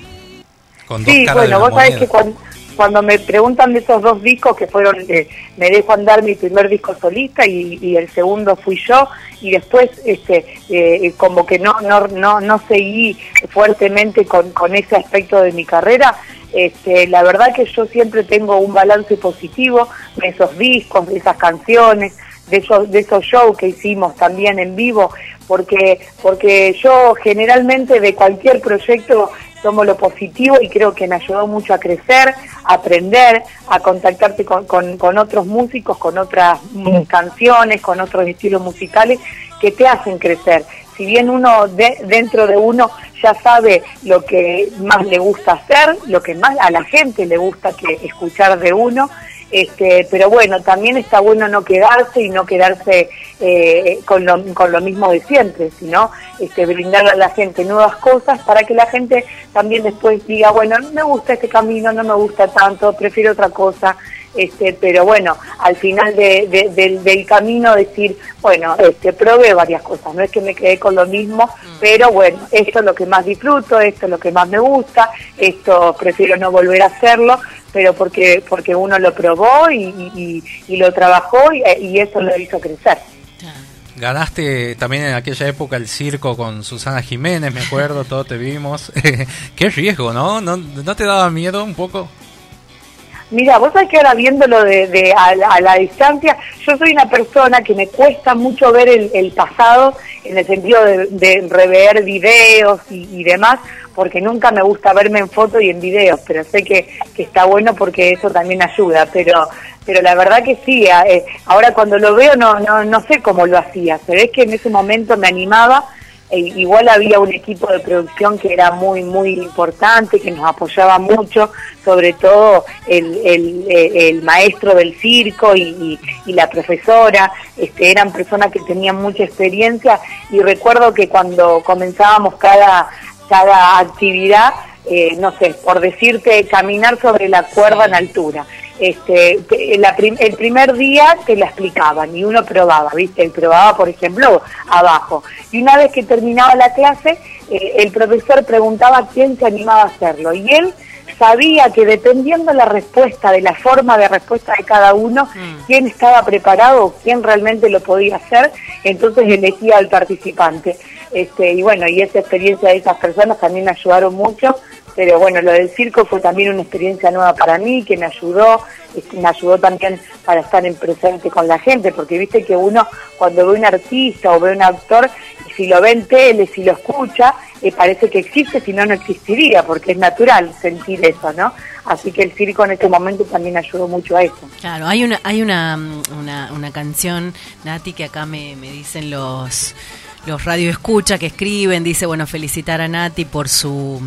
Con dos Sí, caras de bueno, la vos sabés que cuando, cuando me preguntan de esos dos discos que fueron, eh, me dejo andar mi primer disco solista y, y el segundo fui yo y después este eh, como que no no no no seguí fuertemente con, con ese aspecto de mi carrera este, la verdad que yo siempre tengo un balance positivo de esos discos, de esas canciones, de esos, de esos shows que hicimos también en vivo, porque, porque yo generalmente de cualquier proyecto tomo lo positivo y creo que me ayudó mucho a crecer, a aprender, a contactarte con, con, con otros músicos, con otras mm, canciones, con otros estilos musicales que te hacen crecer. Si bien uno de, dentro de uno ya sabe lo que más le gusta hacer, lo que más a la gente le gusta que escuchar de uno, este, pero bueno, también está bueno no quedarse y no quedarse eh, con, lo, con lo mismo de siempre, sino este, brindarle a la gente nuevas cosas para que la gente también después diga, bueno, no me gusta este camino, no me gusta tanto, prefiero otra cosa. Este, pero bueno, al final de, de- del, del camino decir, bueno, este, probé varias cosas, no es que me quedé con lo mismo, pero bueno, esto es lo que más disfruto, esto es lo que más me gusta, esto prefiero no volver a hacerlo, pero porque porque uno lo probó y, y- y- y lo trabajó y, y eso lo hizo crecer. Ganaste también en aquella época el circo con Susana Jiménez, me acuerdo, todos te vimos. Qué riesgo, ¿no? ¿no? ¿No te daba miedo un poco? Mira, vos sabés que ahora viéndolo de, de a, a la distancia, yo soy una persona que me cuesta mucho ver el, el pasado en el sentido de, de rever videos y, demás, porque nunca me gusta verme en fotos y en videos, pero sé que, que está bueno porque eso también ayuda, pero pero la verdad que sí, eh, ahora cuando lo veo no, no, no sé cómo lo hacía, se ve que en ese momento me animaba igual había un equipo de producción que era muy, muy importante, que nos apoyaba mucho, sobre todo el, el, eh, el maestro del circo y, y- y la profesora, este, eran personas que tenían mucha experiencia y recuerdo que cuando comenzábamos cada, cada actividad, eh, no sé, por decirte, caminar sobre la cuerda en altura. Este, te- la prim- el primer día te la explicaban y uno probaba, ¿viste? Él probaba, por ejemplo, abajo. Y una vez que terminaba la clase, eh, el profesor preguntaba quién se animaba a hacerlo. Y él sabía que dependiendo la respuesta, de la forma de respuesta de cada uno, quién estaba preparado, quién realmente lo podía hacer, entonces elegía al participante. Este, y bueno, y esa experiencia de esas personas también ayudaron mucho, pero bueno, lo del circo fue también una experiencia nueva para mí, que me ayudó, me ayudó también para estar en presente con la gente, porque viste que uno cuando ve un artista o ve un actor, si lo ve en tele, si lo escucha, eh, parece que existe, si no, no existiría, porque es natural sentir eso, ¿no? Así que el circo en este momento también ayudó mucho a eso. Claro, hay una, hay una, mm, una, una canción, Nati, que acá me, me dicen los, los radio escucha que escriben, dice, bueno, felicitar a Nati por su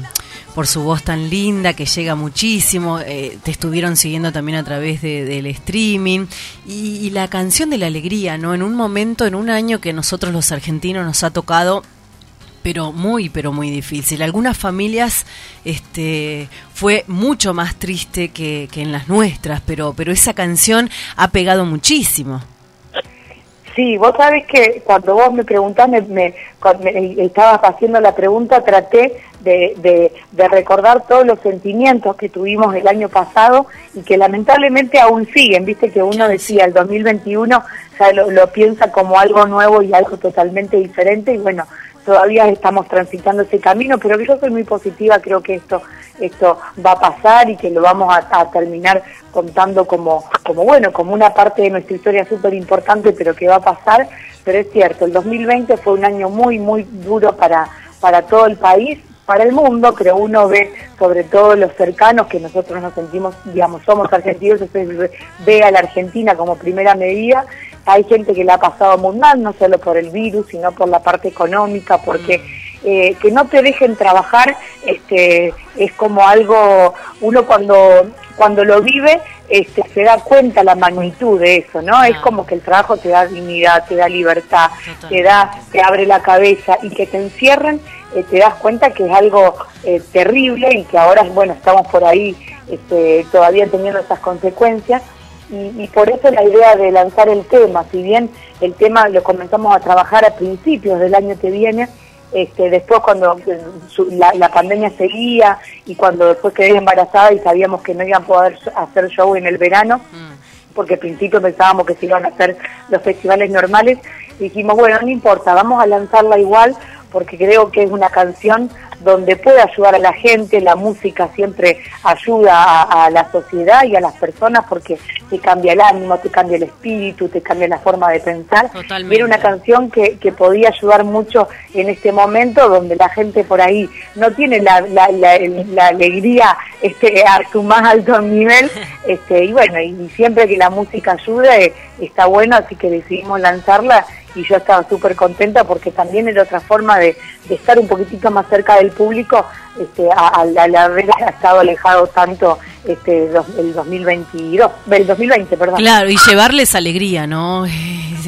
por su voz tan linda que llega muchísimo, eh, te estuvieron siguiendo también a través de- del streaming y, y la canción de la alegría, ¿no? En un momento, en un año que nosotros los argentinos nos ha tocado pero muy, pero muy difícil. Algunas familias este, fue mucho más triste que, que en las nuestras, pero, pero esa canción ha pegado muchísimo. Sí, vos sabés que cuando vos me preguntás, me, me- me estabas haciendo la pregunta, traté de, de- de recordar todos los sentimientos que tuvimos el año pasado y que lamentablemente aún siguen. Viste que uno decía, el 2021 ya lo, lo piensa como algo nuevo y algo totalmente diferente y bueno, todavía estamos transitando ese camino, pero yo soy muy positiva, creo que esto esto va a pasar y que lo vamos a, terminar contando como, como bueno, como una parte de nuestra historia súper importante, pero que va a pasar. Pero es cierto, el 2020 fue un año muy, muy duro para, para todo el país, para el mundo, pero uno ve sobre todo los cercanos que nosotros nos sentimos, digamos, somos argentinos, entonces ve a la Argentina como primera medida. Hay gente que la ha pasado muy mal, no solo por el virus, sino por la parte económica, porque eh, que no te dejen trabajar este, es como algo, uno cuando, cuando lo vive este, se da cuenta la magnitud de eso, ¿no? Es como que el trabajo te da dignidad, te da libertad, te da, te abre la cabeza y que te encierren, eh, te das cuenta que es algo eh, terrible y que ahora, bueno, estamos por ahí este, todavía teniendo esas consecuencias y, y por eso la idea de lanzar el tema, si bien el tema lo comenzamos a trabajar a principios del año que viene, este, después cuando su- la, la pandemia seguía y cuando después quedé embarazada y sabíamos que no iban a poder hacer show en el verano, porque al principio pensábamos que se iban a hacer los festivales normales, dijimos, bueno, no importa, vamos a lanzarla igual porque creo que es una canción donde puede ayudar a la gente, la música siempre ayuda a, a, la sociedad y a las personas porque te cambia el ánimo, te cambia el espíritu, te cambia la forma de pensar. Totalmente. Y era una canción que, que podía ayudar mucho en este momento donde la gente por ahí no tiene la, la, la, la alegría este, a su más alto nivel. Este, y bueno, y siempre que la música ayude, está bueno, así que decidimos lanzarla y yo estaba súper contenta porque también era otra forma de, de, estar un poquitito más cerca del público este, al haber estado alejado tanto este, dos, el 2022, el 2020, perdón. Claro, y llevarles alegría, ¿no?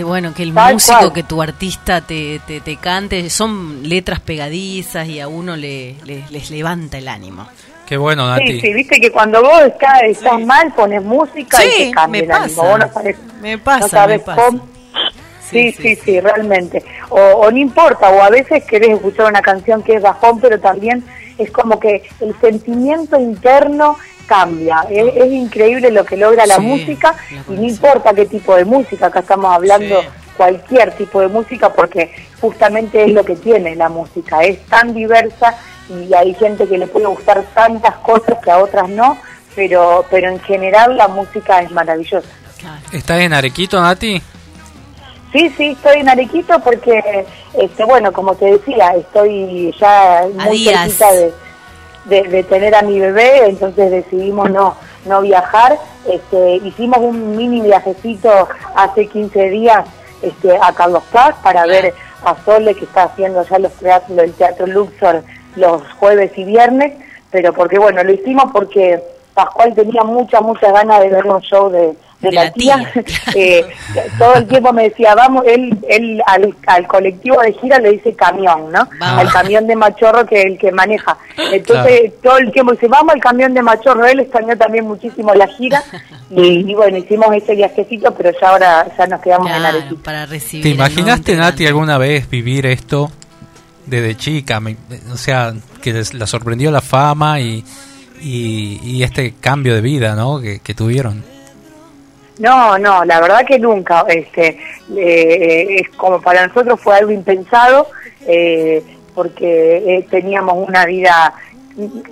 Bueno, que el Tal músico, cual. que tu artista te, te, te, cante, son letras pegadizas y a uno le, le, les levanta el ánimo. Qué bueno, Nati. Sí, sí, viste que cuando vos estás, estás sí. mal, pones música sí, y te cambia me el pasa, ánimo. Vos no sabes, me pasa, no sabes me pasa. cómo. Sí, sí, sí, sí, realmente. O, o, no importa, o a veces querés escuchar una canción que es bajón, pero también es como que el sentimiento interno cambia. Es, es increíble lo que logra la Sí, música la y no importa qué tipo de música, acá estamos hablando Sí. cualquier tipo de música porque justamente es lo que tiene la música, es tan diversa y hay gente que le puede gustar tantas cosas que a otras no, pero, pero en general la música es maravillosa. ¿Estás en Arequito, Nati? Sí, sí, estoy en Arequito porque, este, bueno, como te decía, estoy ya muy cerquita de, de, de tener a mi bebé, entonces decidimos no no viajar. Este, hicimos un mini viajecito hace 15 días este, a Carlos Paz para ver a Sole que está haciendo ya los teatros, el Teatro Luxor los jueves y viernes, pero porque bueno, lo hicimos porque Pascual tenía muchas, muchas ganas de ver un show de, de, De la, la tía. tía. Eh, todo el tiempo me decía, vamos, él, él al, al colectivo de gira le dice camión, ¿no? Vamos. Al camión de machorro que es el que maneja. Entonces todo el tiempo dice, vamos al camión de machorro, él extrañó también muchísimo la gira y, y bueno, hicimos ese viajecito, pero ya ahora ya nos quedamos en Claro, Arequipa. para recibir. ¿Te imaginaste. Nati, alguna vez vivir esto desde chica? Me- o sea, que les- la sorprendió la fama y, y, y este cambio de vida, ¿no? Que, que tuvieron. No, no, la verdad que nunca. Este, eh, es como para nosotros fue algo impensado, eh, porque eh, teníamos una vida,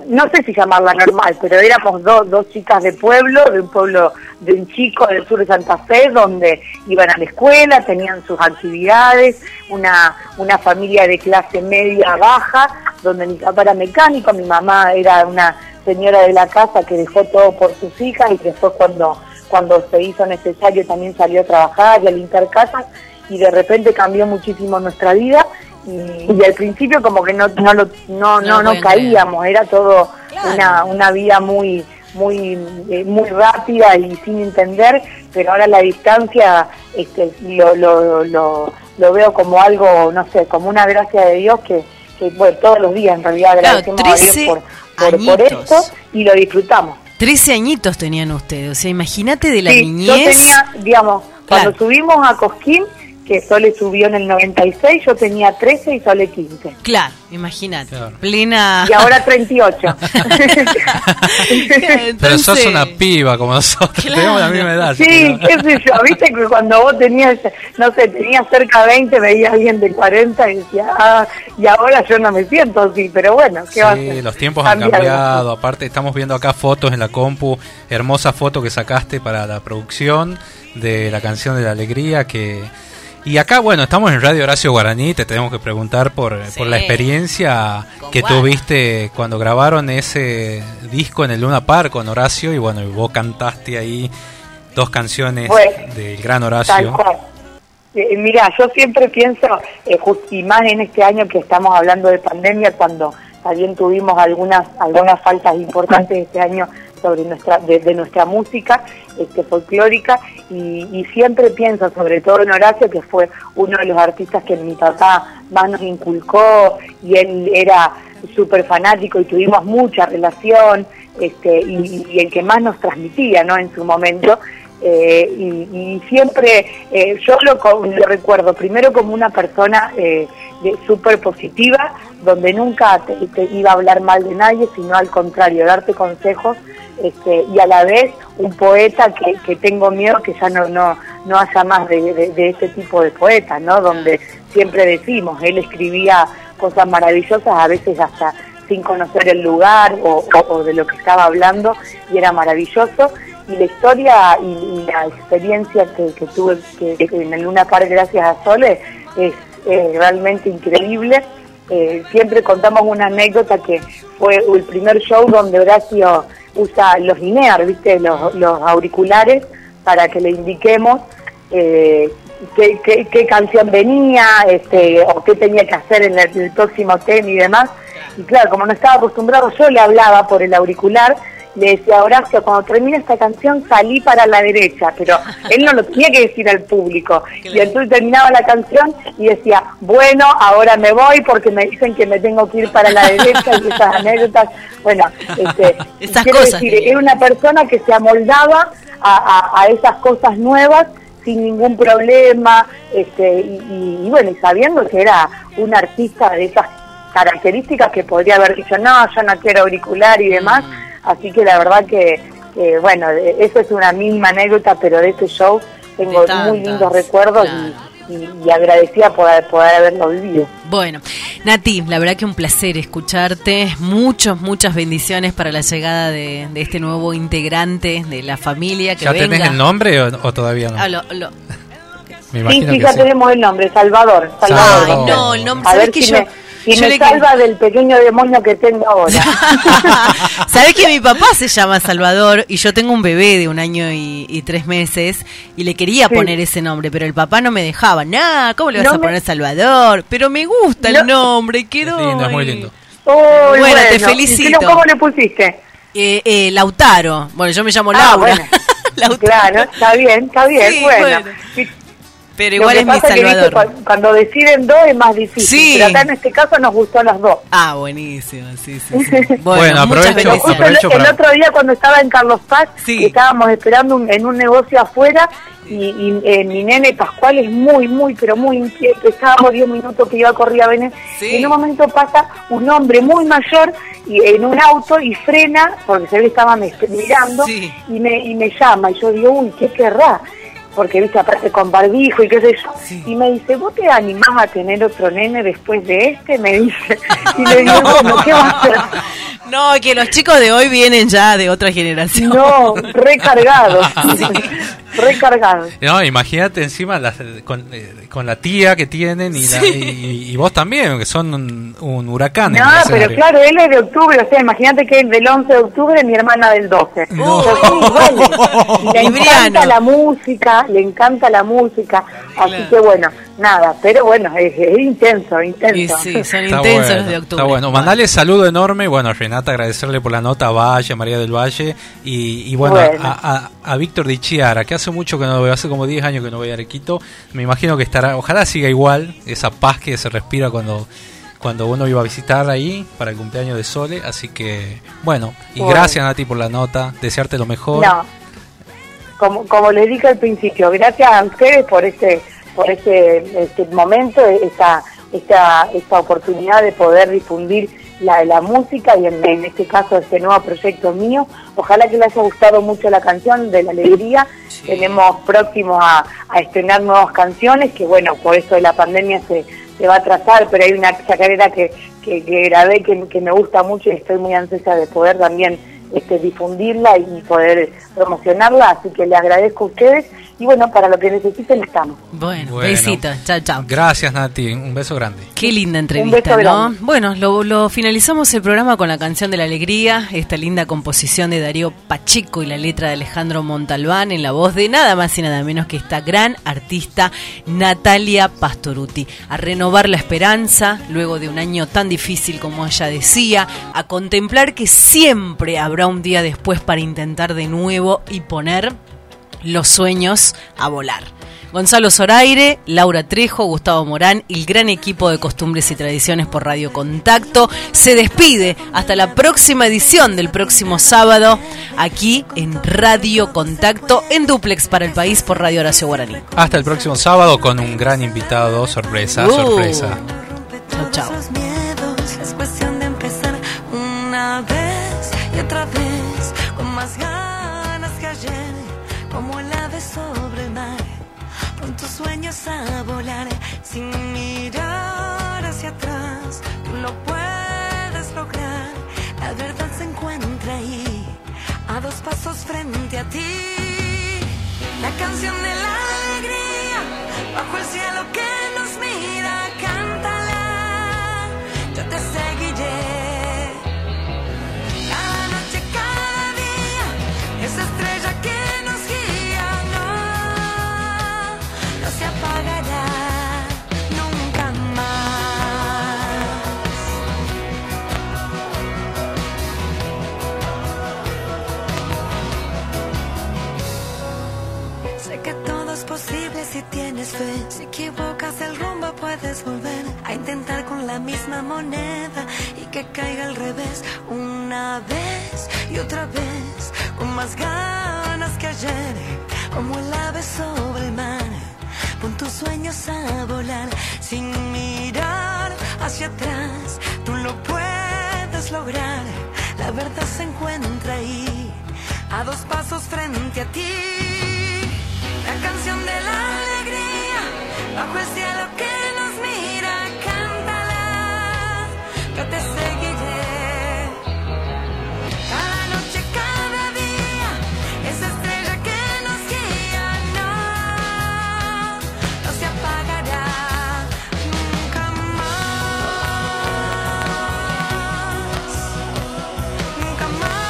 no sé si llamarla normal, pero éramos dos, dos chicas de pueblo, de un pueblo, de un chico del sur de Santa Fe, donde iban a la escuela, tenían sus actividades, una, una familia de clase media baja, donde mi papá era mecánico, mi mamá era una señora de la casa que dejó todo por sus hijas y que después cuando cuando se hizo necesario también salió a trabajar y a limpiar casas y de repente cambió muchísimo nuestra vida y, y al principio como que no no lo- no, No no, no caíamos era todo Claro. una, una vida muy muy eh, muy rápida y sin entender pero ahora la distancia este lo, lo, lo, lo veo como algo no sé como una gracia de Dios que, que bueno todos los días en realidad Claro, agradecemos a Dios 13 por, por, por esto y lo disfrutamos 13 añitos tenían ustedes, o sea, imagínate de la sí, niñez. yo tenía, digamos, cuando Claro. subimos a Cosquín, que Sole subió en el 96, yo tenía 13 y Sole 15. Claro, imagínate. Claro. Plena. Y ahora 38. Pero Entonces- sos una piba como nosotros, Claro. tenemos la misma edad. sí, qué sé yo, viste que cuando vos tenías, no sé, tenías cerca de 20, veías a alguien de 40 y decía, ah, y ahora yo no me siento así, pero bueno, ¿qué va a Sí, hacer? los tiempos han Cambiaron. cambiado. Aparte, estamos viendo acá fotos en la compu. Hermosa foto que sacaste para la producción de la canción de la alegría. que Y acá, bueno, estamos en Radio Horacio Guaraní. Te tenemos que preguntar por, Sí. por la experiencia Con que tuviste cuando grabaron ese disco en el Luna Park con Horacio. Y bueno, y vos cantaste ahí dos canciones del gran Horacio. Eh, mira, yo siempre pienso, eh, just- y más en este año que estamos hablando de pandemia, cuando también tuvimos algunas algunas faltas importantes este año sobre nuestra de, nuestra música este, folclórica y, y siempre pienso, sobre todo en Horacio, que fue uno de los artistas que mi papá más nos inculcó y él era súper fanático y tuvimos mucha relación este, y, y el que más nos transmitía ¿no? en su momento. Eh, y, siempre eh, yo lo, lo recuerdo primero como una persona eh, súper positiva, donde nunca te, iba a hablar mal de nadie, sino al contrario, darte consejos este, y a la vez un poeta que, que tengo miedo que ya no, no, no haya más de, de, de ese tipo de poetas, ¿no? donde siempre decimos, él escribía cosas maravillosas, a veces hasta sin conocer el lugar o de lo que estaba hablando, y era maravilloso. Y la historia y, la experiencia que, que tuve que, en Luna Park gracias a Sole es, realmente increíble. Eh, siempre contamos una anécdota que fue el primer show donde Horacio usa los INEAR, ¿viste? Los, auriculares para que le indiquemos eh, qué, qué- qué canción venía este, o qué tenía que hacer en el, el próximo tema y demás. Y claro, como no estaba acostumbrado, yo le hablaba por el auricular, le decía, Horacio, cuando termine esta canción salí para la derecha, pero él no lo tenía que decir al público. Y entonces terminaba la canción y decía, bueno, ahora me voy porque me dicen que me tengo que ir para la derecha y esas anécdotas. Bueno, este, Esas quiero cosas decir, era una persona que se amoldaba a, a- a esas cosas nuevas sin ningún problema, este, y, y- y bueno, y sabiendo que era un artista de esas características que podría haber dicho, no, yo no quiero auricular y demás, así que la verdad que, bueno, eso es una mínima anécdota, pero de ese show tengo tantas, muy lindos recuerdos y, y- y agradecida por, poder haberlo vivido. Bueno, Nati, la verdad que un placer escucharte. Muchas, muchas bendiciones para la llegada de, de este nuevo integrante de la familia que ¿Ya venga. tenés el nombre o, o todavía no? Ah, lo- lo- Me Sí, sí, ya sí. tenemos el nombre, Salvador. Salvador. Salvador. Ay, no, el nombre, A ¿sabes ver que si yo, me, yo me le salva del pequeño demonio que tengo ahora. ¿Sabés que mi papá se llama Salvador y yo tengo un bebé de un año y, y tres meses y le quería Sí. poner ese nombre, pero el papá no me dejaba. Nah, ¿cómo le vas No a me- poner Salvador? Pero me gusta el nombre, quedó. Es lindo, es muy lindo. Uy, Bueno, te ¿y felicito. ¿Cómo le pusiste? Eh, eh, Lautaro. Bueno, yo me llamo Ah, Laura. bueno. Lautaro. Claro, está bien, está bien, Sí, bueno. bueno. Pero lo igual que es mi pasa que, viste, Salvador. cu- cuando deciden dos es más difícil, Sí. pero acá en este caso nos gustó a las dos. Ah, buenísimo, sí, sí. sí. Bueno, muchas aprovecho- el, aprovecho el para- otro día cuando estaba en Carlos Paz, Sí. que estábamos esperando un- en un negocio afuera y, y, eh, mi nene Pascual es muy, muy, pero muy inquieto. Estábamos 10 minutos que iba a correr a venir Sí. y en un momento pasa un hombre muy mayor y en un auto y frena, porque se ve que estaba me- mirando Sí. y, me, y me llama y yo digo, uy, ¿qué querrá? Porque viste aparte con barbijo y qué sé yo. Sí. Y me dice, ¿vos te animás a tener otro nene después de este? Me dice. Y le digo, bueno, ¿qué va a hacer? No, que los chicos de hoy vienen ya de otra generación. No, recargados. recargados. No, imagínate encima las- con, eh, con la tía que tienen y, la- Sí. y- y vos también, que son un, un huracán. No, pero claro, él es de octubre, o sea, imagínate que es del 11 de octubre, mi hermana del 12. No. O sea, son iguales. Y le encanta la música, le encanta la música, así que bueno, nada, pero bueno, es, es intenso, Y intenso. sí, son Está intensos bueno, los de octubre. Está bueno. Mandale saludo enorme. Bueno, a Renata, agradecerle por la nota a Valle, a María del Valle. Y, y bueno, Bueno. a, a, a Víctor Di Chiara, que hace mucho que no lo veo, hace como 10 años que no voy a Arequito. Me imagino que estará, ojalá siga igual, esa paz que se respira cuando cuando uno iba a visitar ahí para el cumpleaños de Sole. Así que, bueno, y Bueno. gracias Nati por la nota. Desearte lo mejor. No, como, como les dije al principio, gracias a ustedes por este, por este, este momento, esta, esta, esta oportunidad de poder difundir la, la música y en, en este caso este nuevo proyecto mío. Ojalá que les haya gustado mucho la canción de la alegría. Tenemos próximos a, a estrenar nuevas canciones que bueno, por eso de la pandemia se, se va a trazar, pero hay una chacarera que, que, que grabé que, que me gusta mucho y estoy muy ansiosa de poder también este, difundirla y poder promocionarla, así que le agradezco a ustedes y bueno, para lo que necesiten estamos. Bueno, Bueno. besitos. Chao, chao. Gracias Nati, un beso grande. Qué linda Un entrevista, beso ¿no? grande. Bueno, lo, lo finalizamos el programa con la canción de la alegría, esta linda composición de Darío Pacheco y la letra de Alejandro Montalbán en la voz de nada más y nada menos que esta gran artista Natalia Pastoruti. A renovar la esperanza luego de un año tan difícil como ella decía, a contemplar que siempre habrá un día después para intentar de nuevo y poner los sueños a volar. Gonzalo Zoraire, Laura Trejo, Gustavo Morán y el gran equipo de Costumbres y Tradiciones por Radio Contacto se despide hasta la próxima edición del próximo sábado aquí en Radio Contacto en duplex para el país por Radio Horacio Guaraní. Hasta el próximo sábado con un gran invitado, sorpresa, Uh. sorpresa. Chao, chao. Pasos frente a ti. La canción de la alegría, bajo el cielo que nos mira, cántala, yo te seguiré. Si tienes fe. Si equivocas el rumbo puedes volver a intentar con la misma moneda y que caiga al revés una vez y otra vez con más ganas que ayer, como el ave sobre el mar. Pon tus sueños a volar sin mirar hacia atrás. Tú lo puedes lograr. La verdad se encuentra ahí, a dos pasos frente a ti. Bajo el cielo que nos mira, cántala, yo te seguiré. Cada noche, cada día, esa estrella que nos guía, no, no se apagará nunca más, nunca más.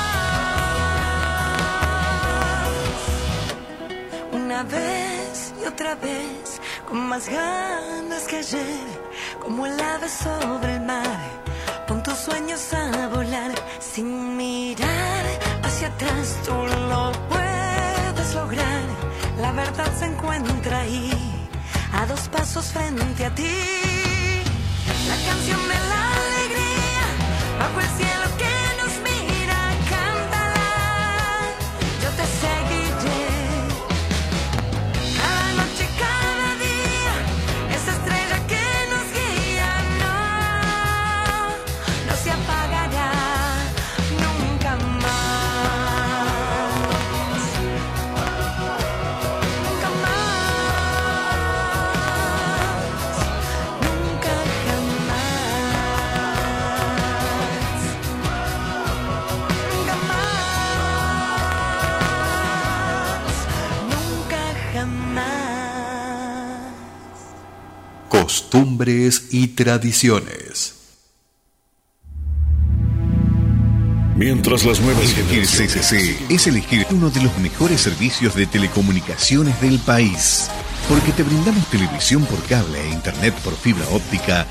Una vez y otra vez, más ganas que ayer, como el ave sobre el mar. Pon tus sueños a volar sin mirar hacia atrás. Tú lo puedes lograr. La verdad se encuentra ahí, a dos pasos frente a ti. La canción de la alegría, bajo el cielo que Costumbres y tradiciones. Mientras las nuevas elegir CCC es elegir uno de los mejores servicios de telecomunicaciones del país. Porque te brindamos televisión por cable e internet por fibra óptica